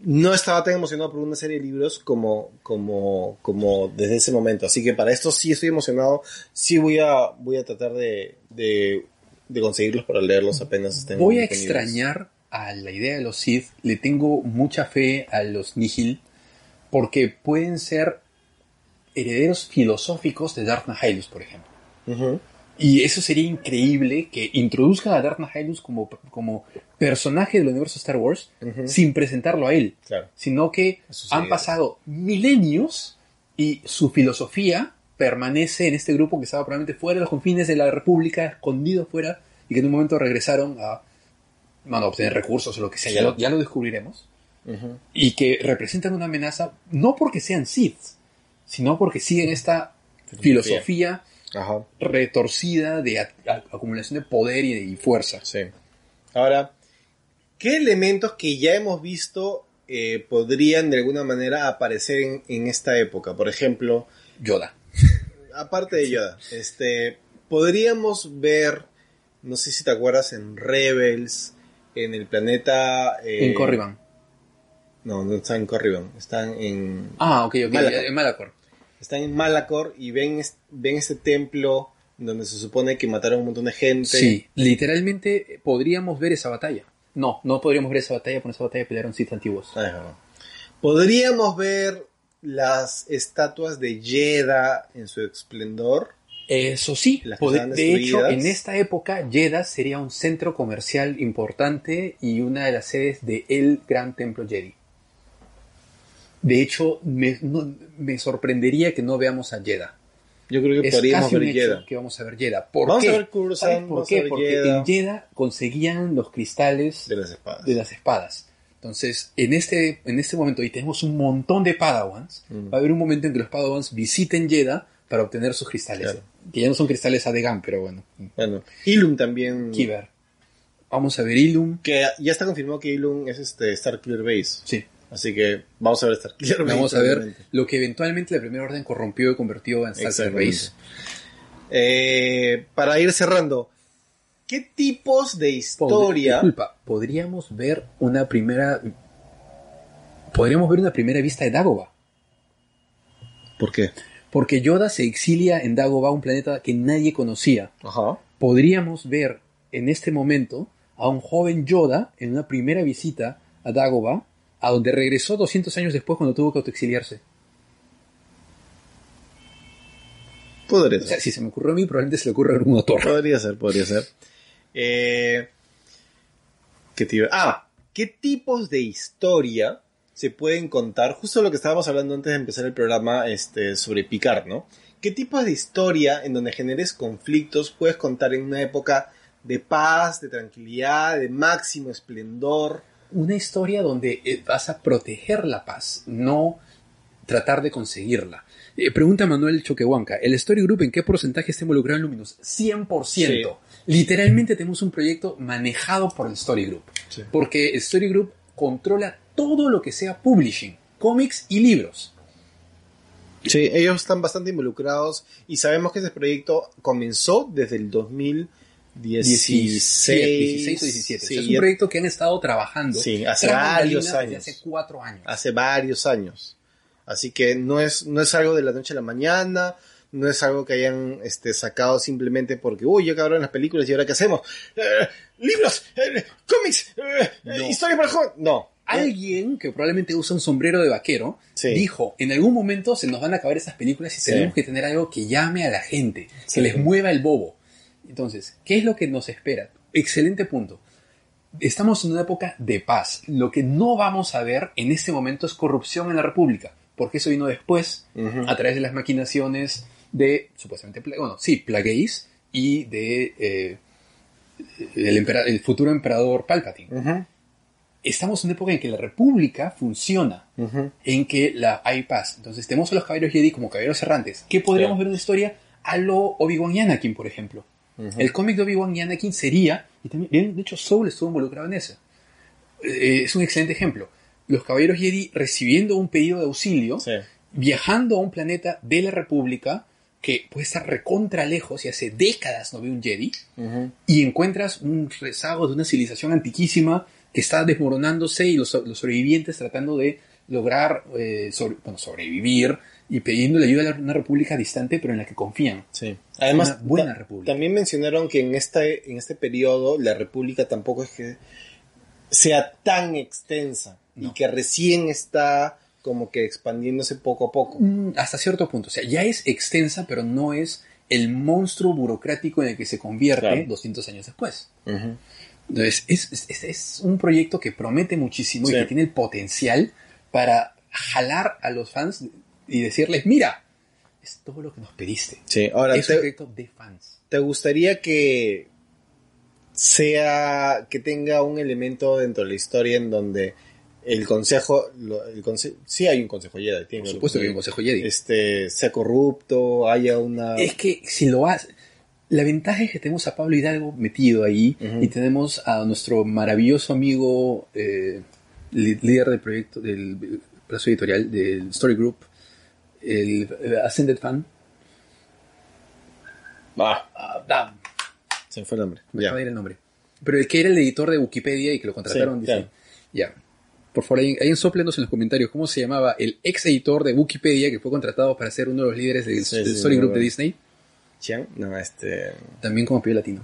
No estaba tan emocionado por una serie de libros como, como, como desde ese momento. Así que para esto sí estoy emocionado. Sí voy a, voy a tratar de, de, de conseguirlos para leerlos apenas estén Voy a extrañar a la idea de los Sith. Le tengo mucha fe a los Nihil porque pueden ser herederos filosóficos de Darth Nihilus, por ejemplo. Y eso sería increíble que introduzcan a Darth Nihilus como, como personaje del universo Star Wars sin presentarlo a él, Claro. sino que han pasado milenios y su filosofía permanece en este grupo que estaba probablemente fuera de los confines de la República, escondido fuera, y que en un momento regresaron a bueno, obtener recursos o lo que sea, ya lo, ya lo descubriremos, y que representan una amenaza no porque sean Sith, sino porque siguen esta filosofía Ajá. retorcida de acumulación de poder y de y fuerza. Sí. Ahora, ¿qué elementos que ya hemos visto eh, podrían de alguna manera aparecer en, en esta época? Por ejemplo, Yoda. aparte de Yoda, este, podríamos ver, no sé si te acuerdas, en Rebels, en el planeta... eh, en Corriban. No, no están en Corriban, están en, Ah, ok, ok. Malachor. En Malacor. están en Malacor y ven, ven este templo donde se supone que mataron un montón de gente. Sí, literalmente podríamos ver esa batalla. No, no podríamos ver esa batalla, porque esa batalla pelearon Sith antiguos. Podríamos ver las estatuas de Jedha en su esplendor. Eso sí, Las de hecho, en esta época, Jeddah sería un centro comercial importante y una de las sedes de el Gran Templo Jedi. De hecho, me, no- me sorprendería que no veamos a Jeddah. Yo creo que Es podríamos casi un ver hecho que vamos a ver Jeddah. ¿Por Vamos qué? a ver Coruscant, ¿Sabes por qué? Porque en Jeddah conseguían los cristales De las espadas. de las espadas. Entonces, en este, en este momento, y tenemos un montón de Padawans, Mm. va a haber un momento en que los Padawans visiten Jeddah para obtener sus cristales. Claro. Que ya no son cristales Adegan, pero bueno. Bueno, Ilum también. Vamos a ver Ilum. Que ya está confirmado que Ilum es este Star Clear Base. Sí. Así que vamos a ver Star Base. Vamos a ver lo que eventualmente la Primera Orden corrompió y convirtió en Star. Base. Eh, para ir cerrando, ¿qué tipos de Pod- historia? Disculpa, podríamos ver una primera. Podríamos ver una primera vista de Dagobah. ¿Por qué? Porque Yoda se exilia en Dagobah, un planeta que nadie conocía. Ajá. podríamos ver en este momento a un joven Yoda en una primera visita a Dagobah, a donde regresó 200 años después cuando tuvo que autoexiliarse. Podría O ser. sea, si se me ocurrió a mí, probablemente se le ocurre a algún autor. Podría ser, podría ser. Eh, ¿qué iba- Ah, ¿qué tipos de historia se pueden contar? Justo lo que estábamos hablando antes de empezar el programa este, sobre Picard, ¿no? ¿Qué tipos de historia en donde generes conflictos puedes contar en una época de paz, de tranquilidad, de máximo esplendor? Una historia donde eh, vas a proteger la paz, no tratar de conseguirla. Eh, pregunta Manuel Choquehuanca, ¿el Story Group en qué porcentaje está involucrado en Luminous? 100%. Sí. Literalmente tenemos un proyecto manejado por el Story Group. Sí. Porque el Story Group controla todo lo que sea publishing, cómics y libros. Sí, ellos están bastante involucrados y sabemos que este proyecto comenzó desde el 2016. 16 o 17. O sea, es un proyecto que han estado trabajando Sí, hace varios años. Desde hace cuatro años. hace varios años. Así que no es, no es algo de la noche a la mañana, no es algo que hayan este, sacado simplemente porque, uy, ya acabaron las películas y ahora qué hacemos. Eh, libros, eh, cómics, eh, No. eh, historia para jóvenes. No. Alguien que probablemente usa un sombrero de vaquero Sí. dijo, en algún momento se nos van a acabar estas películas y Sí. tenemos que tener algo que llame a la gente, que les mueva el bobo. Entonces, ¿qué es lo que nos espera? Excelente punto. Estamos en una época de paz. Lo que no vamos a ver en este momento es corrupción en la República, porque eso vino después, a través de las maquinaciones de, supuestamente, bueno, sí, Plagueis y de eh, el, futuro emperador Palpatine. Estamos en una época en que la República funciona, en que la hay paz. Entonces tenemos a los caballeros Jedi como caballeros errantes. ¿Qué podríamos Claro. ver en una historia a lo Obi-Wan y Anakin, por ejemplo? El cómic de Obi-Wan y Anakin sería, y también, de hecho, Soul estuvo involucrado en eso. Eh, es un excelente ejemplo. Los caballeros Jedi recibiendo un pedido de auxilio, Sí. viajando a un planeta de la República que puede estar recontra lejos y hace décadas no ve un Jedi, y encuentras un rezago de una civilización antiquísima que está desmoronándose y los, los sobrevivientes tratando de lograr eh, sobre- bueno, sobrevivir y pidiéndole ayuda a una república distante, pero en la que confían. Sí. Además, Una buena república. también mencionaron que en este, en este periodo la república tampoco es que sea tan extensa y que recién está como que expandiéndose poco a poco. Mm, hasta cierto punto. O sea, ya es extensa, pero no es el monstruo burocrático en el que se convierte Claro. 200 años después. Entonces, es, es- es- es un proyecto que promete muchísimo Sí. y que tiene el potencial para jalar a los fans y decirles, mira, es todo lo que nos pediste. Sí, ahora es un proyecto de fans. ¿te gustaría que sea que tenga un elemento dentro de la historia en donde el consejo, el conse- sí hay un consejo Jedi, tiene Por supuesto que hay un consejo Jedi. este sea corrupto, haya una Es que si lo hace... La ventaja es que tenemos a Pablo Hidalgo metido ahí y tenemos a nuestro maravilloso amigo, eh, líder del proyecto, del plazo editorial, del Story Group, el Ascended Fan. Ah, Ah, damn, se me fue el nombre. me de ir el nombre. Pero el que era el editor de Wikipedia y que lo contrataron, Sí, dice, claro. ya. Por favor, ahí, ahí sóplenos en los comentarios cómo se llamaba el ex editor de Wikipedia que fue contratado para ser uno de los líderes del, Sí, del Group de. Disney, Chiang, no, este también como pibe latino.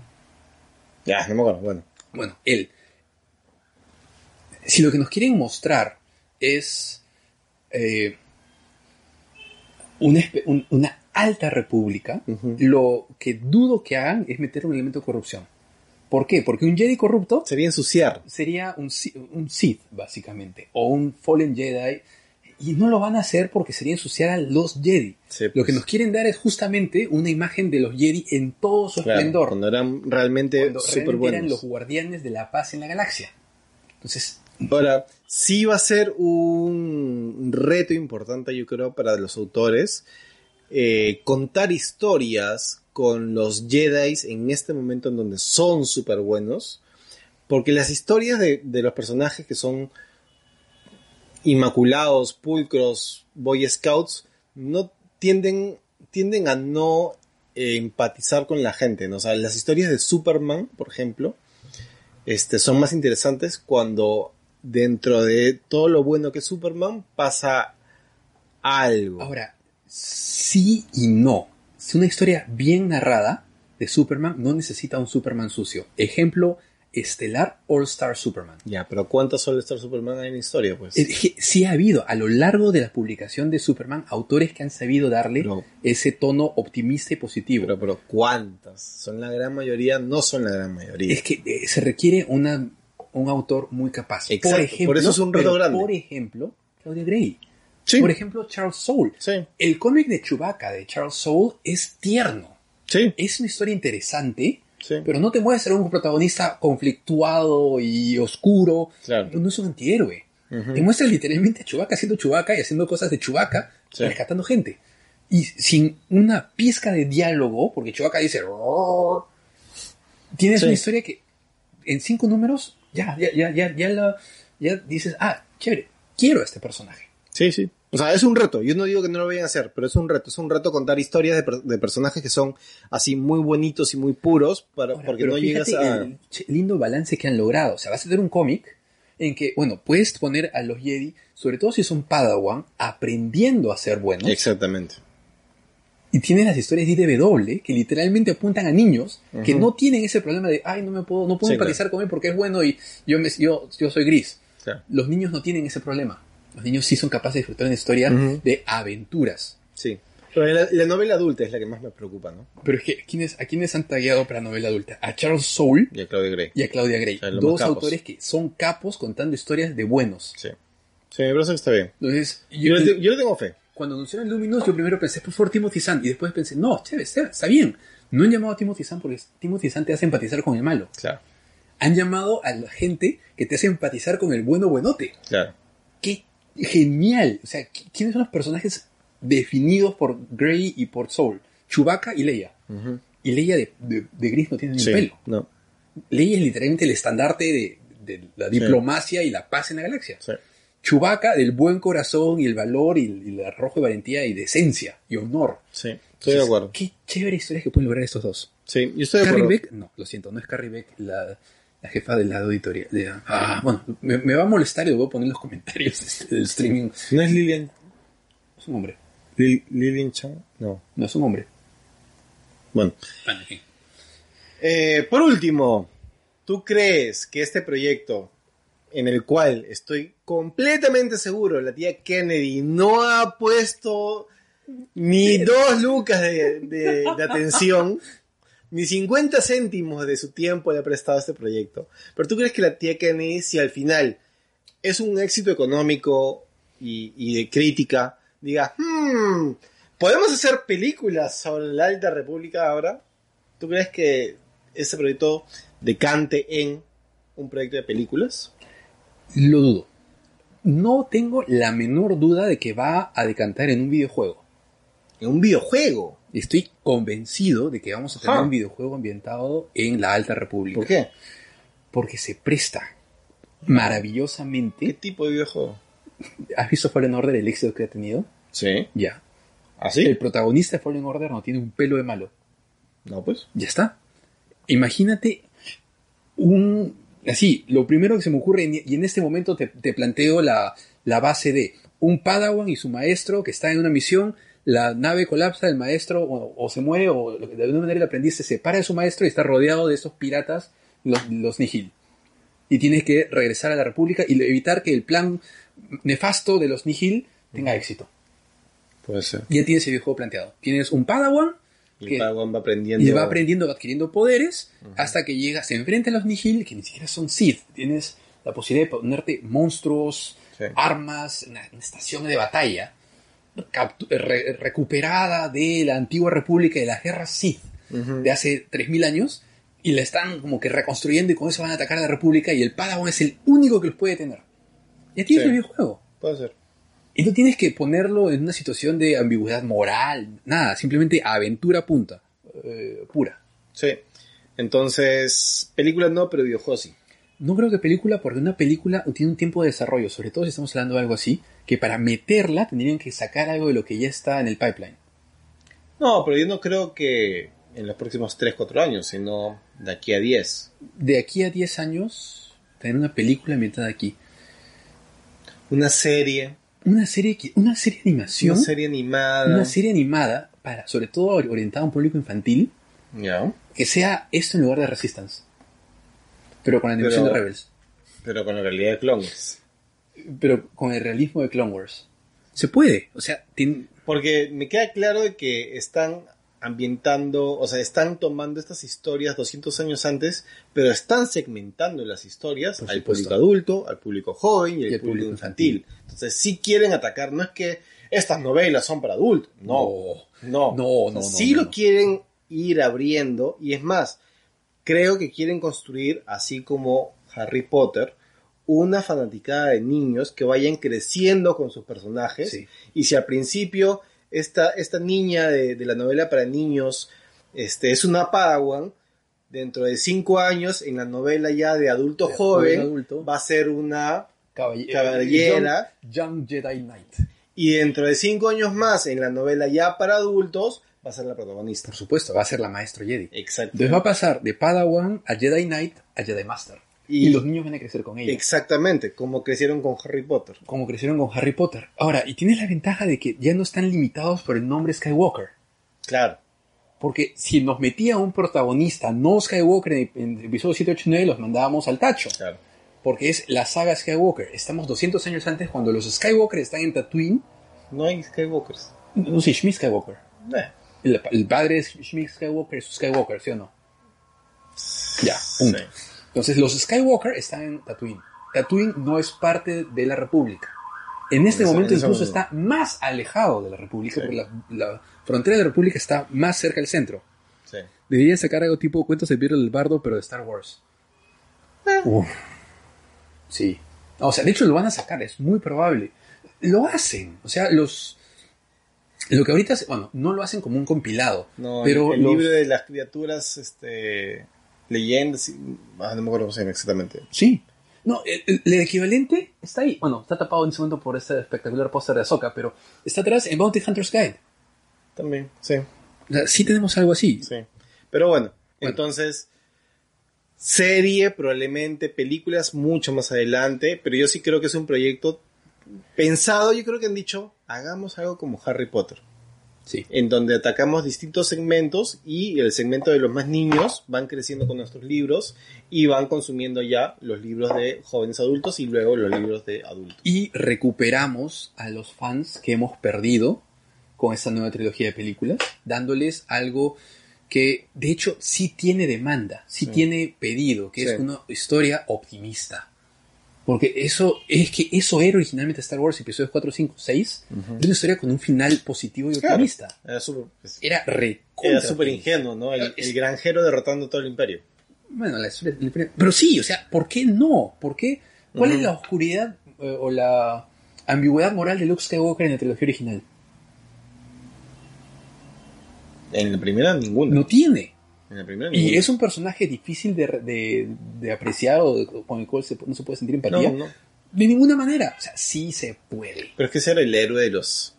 ya, no me acuerdo, bueno. Bueno, él. Si lo que nos quieren mostrar es eh, una, espe- un- una alta república, lo que dudo que hagan es meter un elemento de corrupción. ¿Por qué? Porque un Jedi corrupto Sería ensuciar. sería un, Si- un Sith, básicamente, o un Fallen Jedi, y no lo van a hacer porque sería ensuciar a los Jedi. Sí, Lo que pues, nos quieren dar es justamente una imagen de los Jedi en todo su claro, esplendor cuando eran realmente cuando realmente eran los buenos. guardianes de la paz en la galaxia. Entonces, Ahora, sí va a ser un reto importante, yo creo, para los autores eh, contar historias con los Jedi en este momento en donde son súper buenos, porque las historias de, de los personajes que son inmaculados, pulcros, Boy Scouts, no tienden, tienden a no eh, empatizar con la gente, ¿no? O sea, las historias de Superman, por ejemplo, este, son más interesantes cuando dentro de todo lo bueno que es Superman pasa algo. ahora, sí y no. Si una historia bien narrada de Superman no necesita un Superman sucio. Ejemplo estelar All Star Superman. Ya, pero ¿cuántos All Star Superman hay en la historia? Pues sí ha habido a lo largo de la publicación de Superman autores que han sabido darle Pero- ese tono optimista y positivo. pero, pero ¿cuántas? ¿Son la gran mayoría? No son la gran mayoría. es que eh, se requiere una, un autor muy capaz. Exacto, por ejemplo, por eso es un reto grande. Por ejemplo, Claudia Gray. sí, Por ejemplo, Charles Soule. sí, El cómic de Chewbacca de Charles Soule es tierno. sí, Es una historia interesante, sí. pero no te muestra un protagonista conflictuado y oscuro. Claro. No es un antihéroe. Ujú. Te muestra literalmente a Chewbacca siendo Chewbacca y haciendo cosas de Chewbacca, rescatando gente. Y sin una pizca de diálogo, porque Chewbacca dice... Tienes una historia que en cinco números ya, ya, ya, ya, ya, la- ya dices, ah, chévere, quiero a este personaje. Sí, sí. O sea, es un reto. Yo no digo que no lo vayan a hacer, pero es un reto. Es un reto contar historias de, per- de personajes que son así muy bonitos y muy puros, para, Ahora, porque no llegas a... el lindo balance que han logrado. O sea, vas a tener un cómic en que, bueno, puedes poner a los Jedi, sobre todo si son Padawan, aprendiendo a ser buenos. Exactamente. Y tienes las historias de IDW que literalmente apuntan a niños que Ujú. no tienen ese problema de, ay, no me puedo, no puedo Sí, empatizar con él porque es bueno y yo, me, yo, yo soy gris. Claro. Los niños no tienen ese problema. Los niños sí son capaces de disfrutar de una historia Ujú. de aventuras. Sí. Pero la, la novela adulta es la que más me preocupa, ¿no? Pero es que, ¿quiénes, ¿a quiénes han tagueado para novela adulta? A Charles Soule Y a Claudia Gray. y a Claudia Gray. O sea, dos autores que son capos contando historias de buenos. Sí. Sí, me parece que está bien. Entonces, Yo, yo, yo le tengo fe. Cuando anunciaron Luminous, yo primero pensé, por favor, Timothy Zahn. Y después pensé, no, chévere, está, está bien. No han llamado a Timothy Zahn porque Timothy Zahn te hace empatizar con el malo. Claro. Han llamado a la gente que te hace empatizar con el bueno buenote. Claro. ¡Qué genial! O sea, ¿qui- ¿quiénes son los personajes definidos por Grey y por Soul? Chewbacca y Leia. Y Leia de, de- de gris no tiene ni Sí. pelo. No. Leia es literalmente el estandarte de, de la diplomacia y la paz en la galaxia. Sí. Chewbacca del buen corazón y el valor y, y el arrojo de valentía y decencia y honor. Sí. Estoy de acuerdo. Qué chévere historias que pueden lograr estos dos. Sí, yo estoy de Carrie acuerdo. Beck, no, lo siento, no es Carrie Beck, la, La jefa del lado editorial. de- ah, bueno, me, me va a molestar y lo voy a poner en los comentarios <laughs> este, del streaming. ¿No es Lilian, Es un hombre. Lil- Lilian Chang? No. No es un hombre. Bueno. Eh, por último, ¿tú crees que este proyecto, en el cual estoy completamente seguro, la tía Kennedy no ha puesto ni dos lucas de, de- de atención, ni 50 céntimos de su tiempo le ha prestado a este proyecto? Pero tú crees que la tía Kennedy, si al final es un éxito económico y, y de crítica, diga, hmm, ¿podemos hacer películas sobre la Alta República ahora? ¿Tú crees que ese proyecto decante en un proyecto de películas? Lo dudo. No tengo la menor duda de que va a decantar en un videojuego. En un videojuego. Estoy convencido de que vamos a tener un videojuego ambientado en la Alta República. ¿Por qué? Porque se presta ¿Qué maravillosamente. tipo de videojuego? ¿Has visto Fallen Order, el éxito que ha tenido? Sí. Ya. ¿Así? El protagonista de Fallen Order no tiene un pelo de malo. No, pues. Ya está. Imagínate un... Así, lo primero que se me ocurre, y en este momento te, te planteo la, la base de un Padawan y su maestro que está en una misión, la nave colapsa, el maestro o, o se muere o de alguna manera el aprendiz se separa de su maestro y está rodeado de estos piratas, los, los Nihil. Y tienes que regresar a la República y evitar que el plan nefasto de los Nihil tenga éxito. Puede ser. Ya tienes el videojuego planteado. Tienes un Padawan Y que- el Padawan va aprendiendo. y va aprendiendo, va adquiriendo poderes, hasta que llega, se enfrenta a los Nihil, que ni siquiera son Sith. Tienes la posibilidad de ponerte monstruos, Sí. armas, una, una estación de batalla re- recuperada de la antigua república de las guerras Sith Ujú. de hace 3000 años, y la están como que reconstruyendo y con eso van a atacar a la república, y el Padawan es el único que los puede tener. Ya tienes Sí. el videojuego. Puede ser. Y no tienes que ponerlo en una situación de ambigüedad moral, nada, simplemente aventura punta, eh, pura. Sí. Entonces, películas no, pero videojuegos sí. No creo que película, porque una película tiene un tiempo de desarrollo, sobre todo si estamos hablando de algo así, que para meterla tendrían que sacar algo de lo que ya está en el pipeline. No, pero yo no creo que en los próximos 3, 4 años, sino de aquí a 10. De aquí a 10 años, tener una película ambientada aquí. Una serie, Una serie, que- una serie de animación, una serie animada. una serie animada, para, sobre todo orientada a un público infantil, Ya. que sea esto en lugar de Resistance. Pero con la animación Pero- de Rebels. Pero con la realidad de clones. Pero con el realismo de Clone Wars. Se puede, o sea, tiene- Porque me queda claro de que están ambientando, o sea, están tomando estas historias 200 años antes, pero están segmentando las historias al público adulto, al público joven y, al público público infantil. Entonces, sí quieren atacar, no es que estas novelas son para adultos, no, no, No, no, no, sí no, lo quieren ir abriendo y es más, creo que quieren construir, así como Harry Potter, una fanaticada de niños que vayan creciendo con sus personajes Sí. y si al principio esta, esta niña de, de la novela para niños este, es una Padawan, dentro de cinco años en la novela ya de adulto De joven joven adulto. va a ser una Caballe- Caballera. Young, Young Jedi Knight. y dentro de cinco años más en la novela ya para adultos va a ser la protagonista. Por supuesto, va a ser la maestro Jedi. Exacto. Entonces va a pasar de Padawan a Jedi Knight a Jedi Master. Y- Y, los niños van a crecer con ella. Exactamente, como crecieron con Harry Potter. como crecieron con Harry Potter. Ahora, y tienes la ventaja de que ya no están limitados por el nombre Skywalker. Claro. Porque si nos metía un protagonista no Skywalker en, en episodio 7, 8 y 9, los mandábamos al tacho. Claro. Porque es la saga Skywalker. Estamos 200 años antes cuando los Skywalker están en Tatooine. No hay Skywalkers. No sé, Shmi Skywalker. Eh, El, el padre de Shmi Skywalker es Skywalker, ¿sí o no? Ya, punto. sí. Entonces los Skywalker están en Tatooine. Tatooine no es parte de la República. En este momento incluso está más alejado de la República, Sí. porque la, la frontera de la República está más cerca del centro. Sí. Deberían sacar algo tipo cuentos de Birre del Bardo, pero de Star Wars. Uf. Sí. O sea, de hecho lo van a sacar, es muy probable. Lo hacen. O sea, los... Lo que ahorita, bueno, no lo hacen como un compilado, No, pero el los- libro de las criaturas, este, leyendas, y- ah, no me acuerdo cómo se llama exactamente. Sí. No, el, el- el equivalente está ahí. Bueno, está tapado en ese momento por este espectacular póster de Ahsoka, pero está atrás en Bounty Hunter's Guide. También, sí, O sea, sí tenemos algo así. sí. Pero bueno, Bueno. entonces, Serie, probablemente películas mucho más adelante, pero yo sí creo que es un proyecto pensado, yo creo que han dicho, hagamos algo como Harry Potter, Sí. en donde atacamos distintos segmentos y el segmento de los más niños van creciendo con nuestros libros y van consumiendo ya los libros de jóvenes adultos y luego los libros de adultos. Y recuperamos a los fans que hemos perdido con esta nueva trilogía de películas, dándoles algo que de hecho sí tiene demanda, sí, Sí. tiene pedido, que Sí. es una historia optimista. Porque eso es que eso era originalmente Star Wars episodios 4, 5, 6, era una historia con un final positivo y Claro. optimista. Era súper pues, Era re era súper ingenuo, ¿no? El, el granjero derrotando todo el imperio. Bueno, la historia del imperio- Pero sí, o sea, ¿por qué no? ¿Por qué? ¿Cuál es la oscuridad eh, o la ambigüedad moral de Luke Skywalker en la trilogía original? En la primera, ninguna. No tiene. En Y es un personaje difícil de, de- de apreciar o de- con el cual se- no se puede sentir empatía. No, no. De ninguna manera. O sea, sí se puede. Pero es que ese era el héroe de los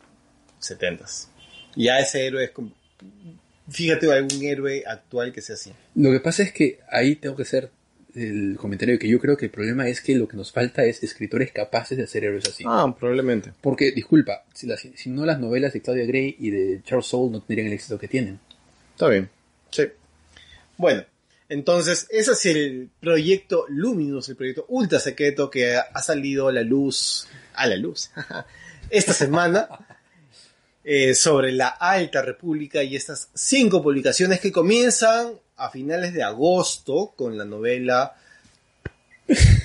setentas. Ya ese héroe es como... Fíjate algún héroe actual que sea así. Lo que pasa es que ahí tengo que hacer el comentario de que yo creo que el problema es que lo que nos falta es escritores capaces de hacer héroes así. Ah, probablemente. Porque, disculpa, si, las- si no las novelas de Claudia Gray y de Charles Soule no tendrían el éxito que tienen. Está bien. Sí. Bueno, entonces ese es el proyecto Luminous, el proyecto ultra secreto que ha salido a la luz, a la luz, <laughs> esta semana eh, sobre la Alta República y estas cinco publicaciones que comienzan a finales de agosto con la novela...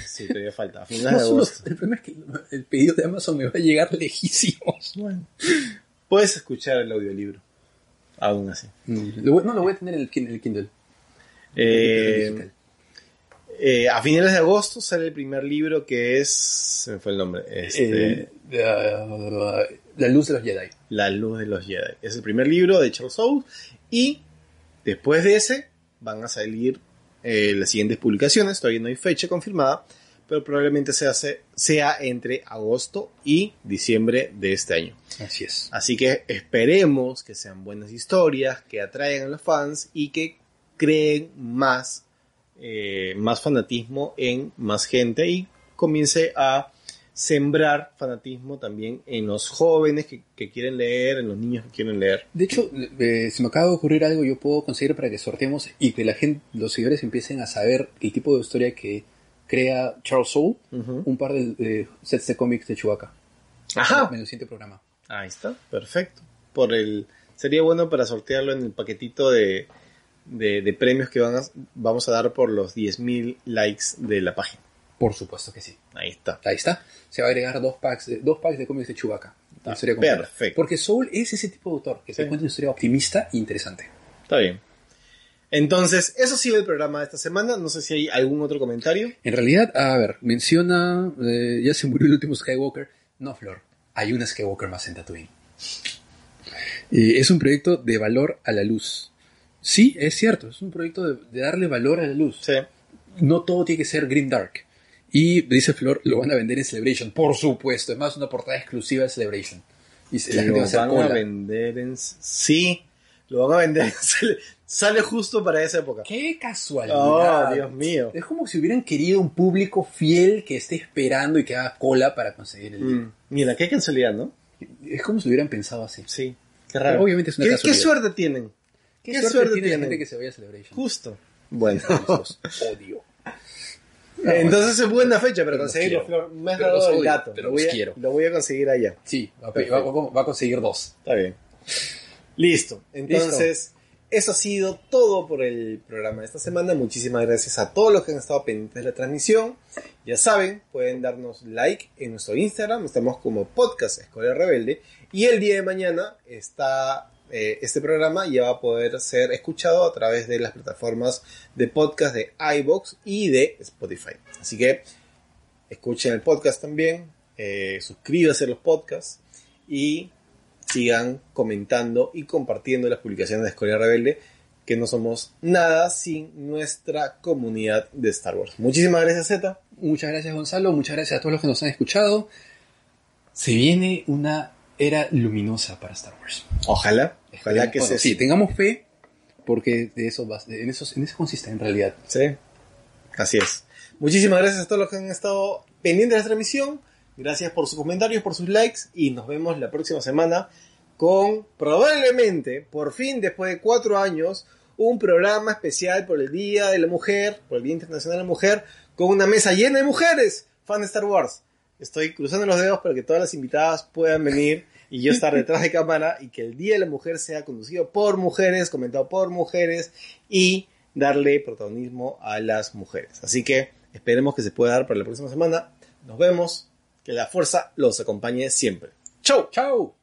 Sí, todavía falta, a <laughs> finales de agosto. el problema es que el pedido de Amazon me va a llegar lejísimos. Puedes escuchar el audiolibro, aún así. Mm, no, lo voy a tener en el Kindle. Eh. Eh, a finales de agosto sale el primer libro que es. Se me fue el nombre. Este, Eh, la, la luz de los Jedi. La luz de los Jedi. Es el primer libro de Charles Soule. Y después de ese van a salir eh, las siguientes publicaciones. Todavía no hay fecha confirmada. Pero probablemente se hace, sea entre agosto y diciembre de este año. Así es. Así que esperemos que sean buenas historias, que atraigan a los fans y que creen más, eh, más fanatismo en más gente y comience a sembrar fanatismo también en los jóvenes que, que quieren leer, en los niños que quieren leer. De hecho, eh, se me acaba de ocurrir algo yo puedo conseguir para que sorteemos y que la gente, los seguidores empiecen a saber el tipo de historia que crea Charles Soule, un par de sets de cómics de Chewbacca. Ajá. En el siguiente programa. Ahí está, perfecto. Por el sería bueno para sortearlo en el paquetito de, de, de premios que van a- vamos a dar por los 10.000 likes de la página. Por supuesto que sí. Ahí está. Ahí está. Se va a agregar dos packs de, dos packs de cómics de Chewbacca. Historia completa. perfecto. Porque Soul es ese tipo de autor que te Sí. cuenta una historia optimista e interesante. Está bien. Entonces, eso ha sido el programa de esta semana. No sé si hay algún otro comentario. En realidad, a ver, menciona, eh, ya se murió el último Skywalker. No, Flor, hay una Skywalker más en Tatooine. Eh, es un proyecto de valor a la luz. Sí, es cierto, es un proyecto de, de darle valor a la luz. Sí. No todo tiene que ser Green Dark. Y dice Flor, lo van a vender en Celebration. Por supuesto, es más una portada exclusiva de Celebration. Y se- la gente va a van a vender en... Sí, lo van a vender. Sale- <laughs> Sale justo para esa época. ¡Qué casualidad! Oh, Dios mío. Es como si hubieran querido un público fiel que esté esperando y que haga cola para conseguir el libro. Mm, Mira, qué casualidad, ¿no? Es como si hubieran pensado así. Sí. Qué Pero raro. obviamente es una ¿Qué, qué casualidad. suerte tienen? ¿Qué, ¿Qué suerte, suerte tiene la tienen? gente que se vaya a Celebration? Justo. Bueno. <laughs> Odio. Entonces es buena fecha para Pero los. Flor. Me has Pero dado los el dato. pero lo, voy los a, quiero. lo voy a conseguir allá. Sí, va a conseguir dos. Está bien. Listo. Entonces, eso ha sido todo por el programa de esta semana. Muchísimas gracias a todos los que han estado pendientes de la transmisión. Ya saben, pueden darnos like en nuestro Instagram. Estamos como Podcast Escuela Rebelde. Y el día de mañana está eh, este programa ya va a poder ser escuchado a través de las plataformas de podcast de iBox y de Spotify. Así que escuchen el podcast también. eh, suscríbanse a los podcasts. Y sigan comentando y compartiendo las publicaciones de Escoria Rebelde, que no somos nada sin nuestra comunidad de Star Wars. Muchísimas gracias, Z. Muchas gracias, Gonzalo. Muchas gracias a todos los que nos han escuchado. Se viene una era luminosa para Star Wars. Ojalá, ojalá que Bueno, se Sí, tengamos fe, porque de eso, va- en, eso, en eso consiste en realidad. Sí. Así es. Muchísimas gracias a todos los que han estado pendientes de la transmisión. Gracias por sus comentarios, por sus likes y nos vemos la próxima semana con probablemente, por fin después de cuatro años, un programa especial por el Día de la Mujer, por el Día Internacional de la Mujer, con una mesa llena de mujeres, fan de Star Wars. Estoy cruzando los dedos para que todas las invitadas puedan venir y yo estar detrás de cámara y que el Día de la Mujer sea conducido por mujeres, comentado por mujeres y darle protagonismo a las mujeres. Así que esperemos que se pueda dar para la próxima semana. Nos vemos. Que la fuerza los acompañe siempre. ¡Chau! ¡Chao!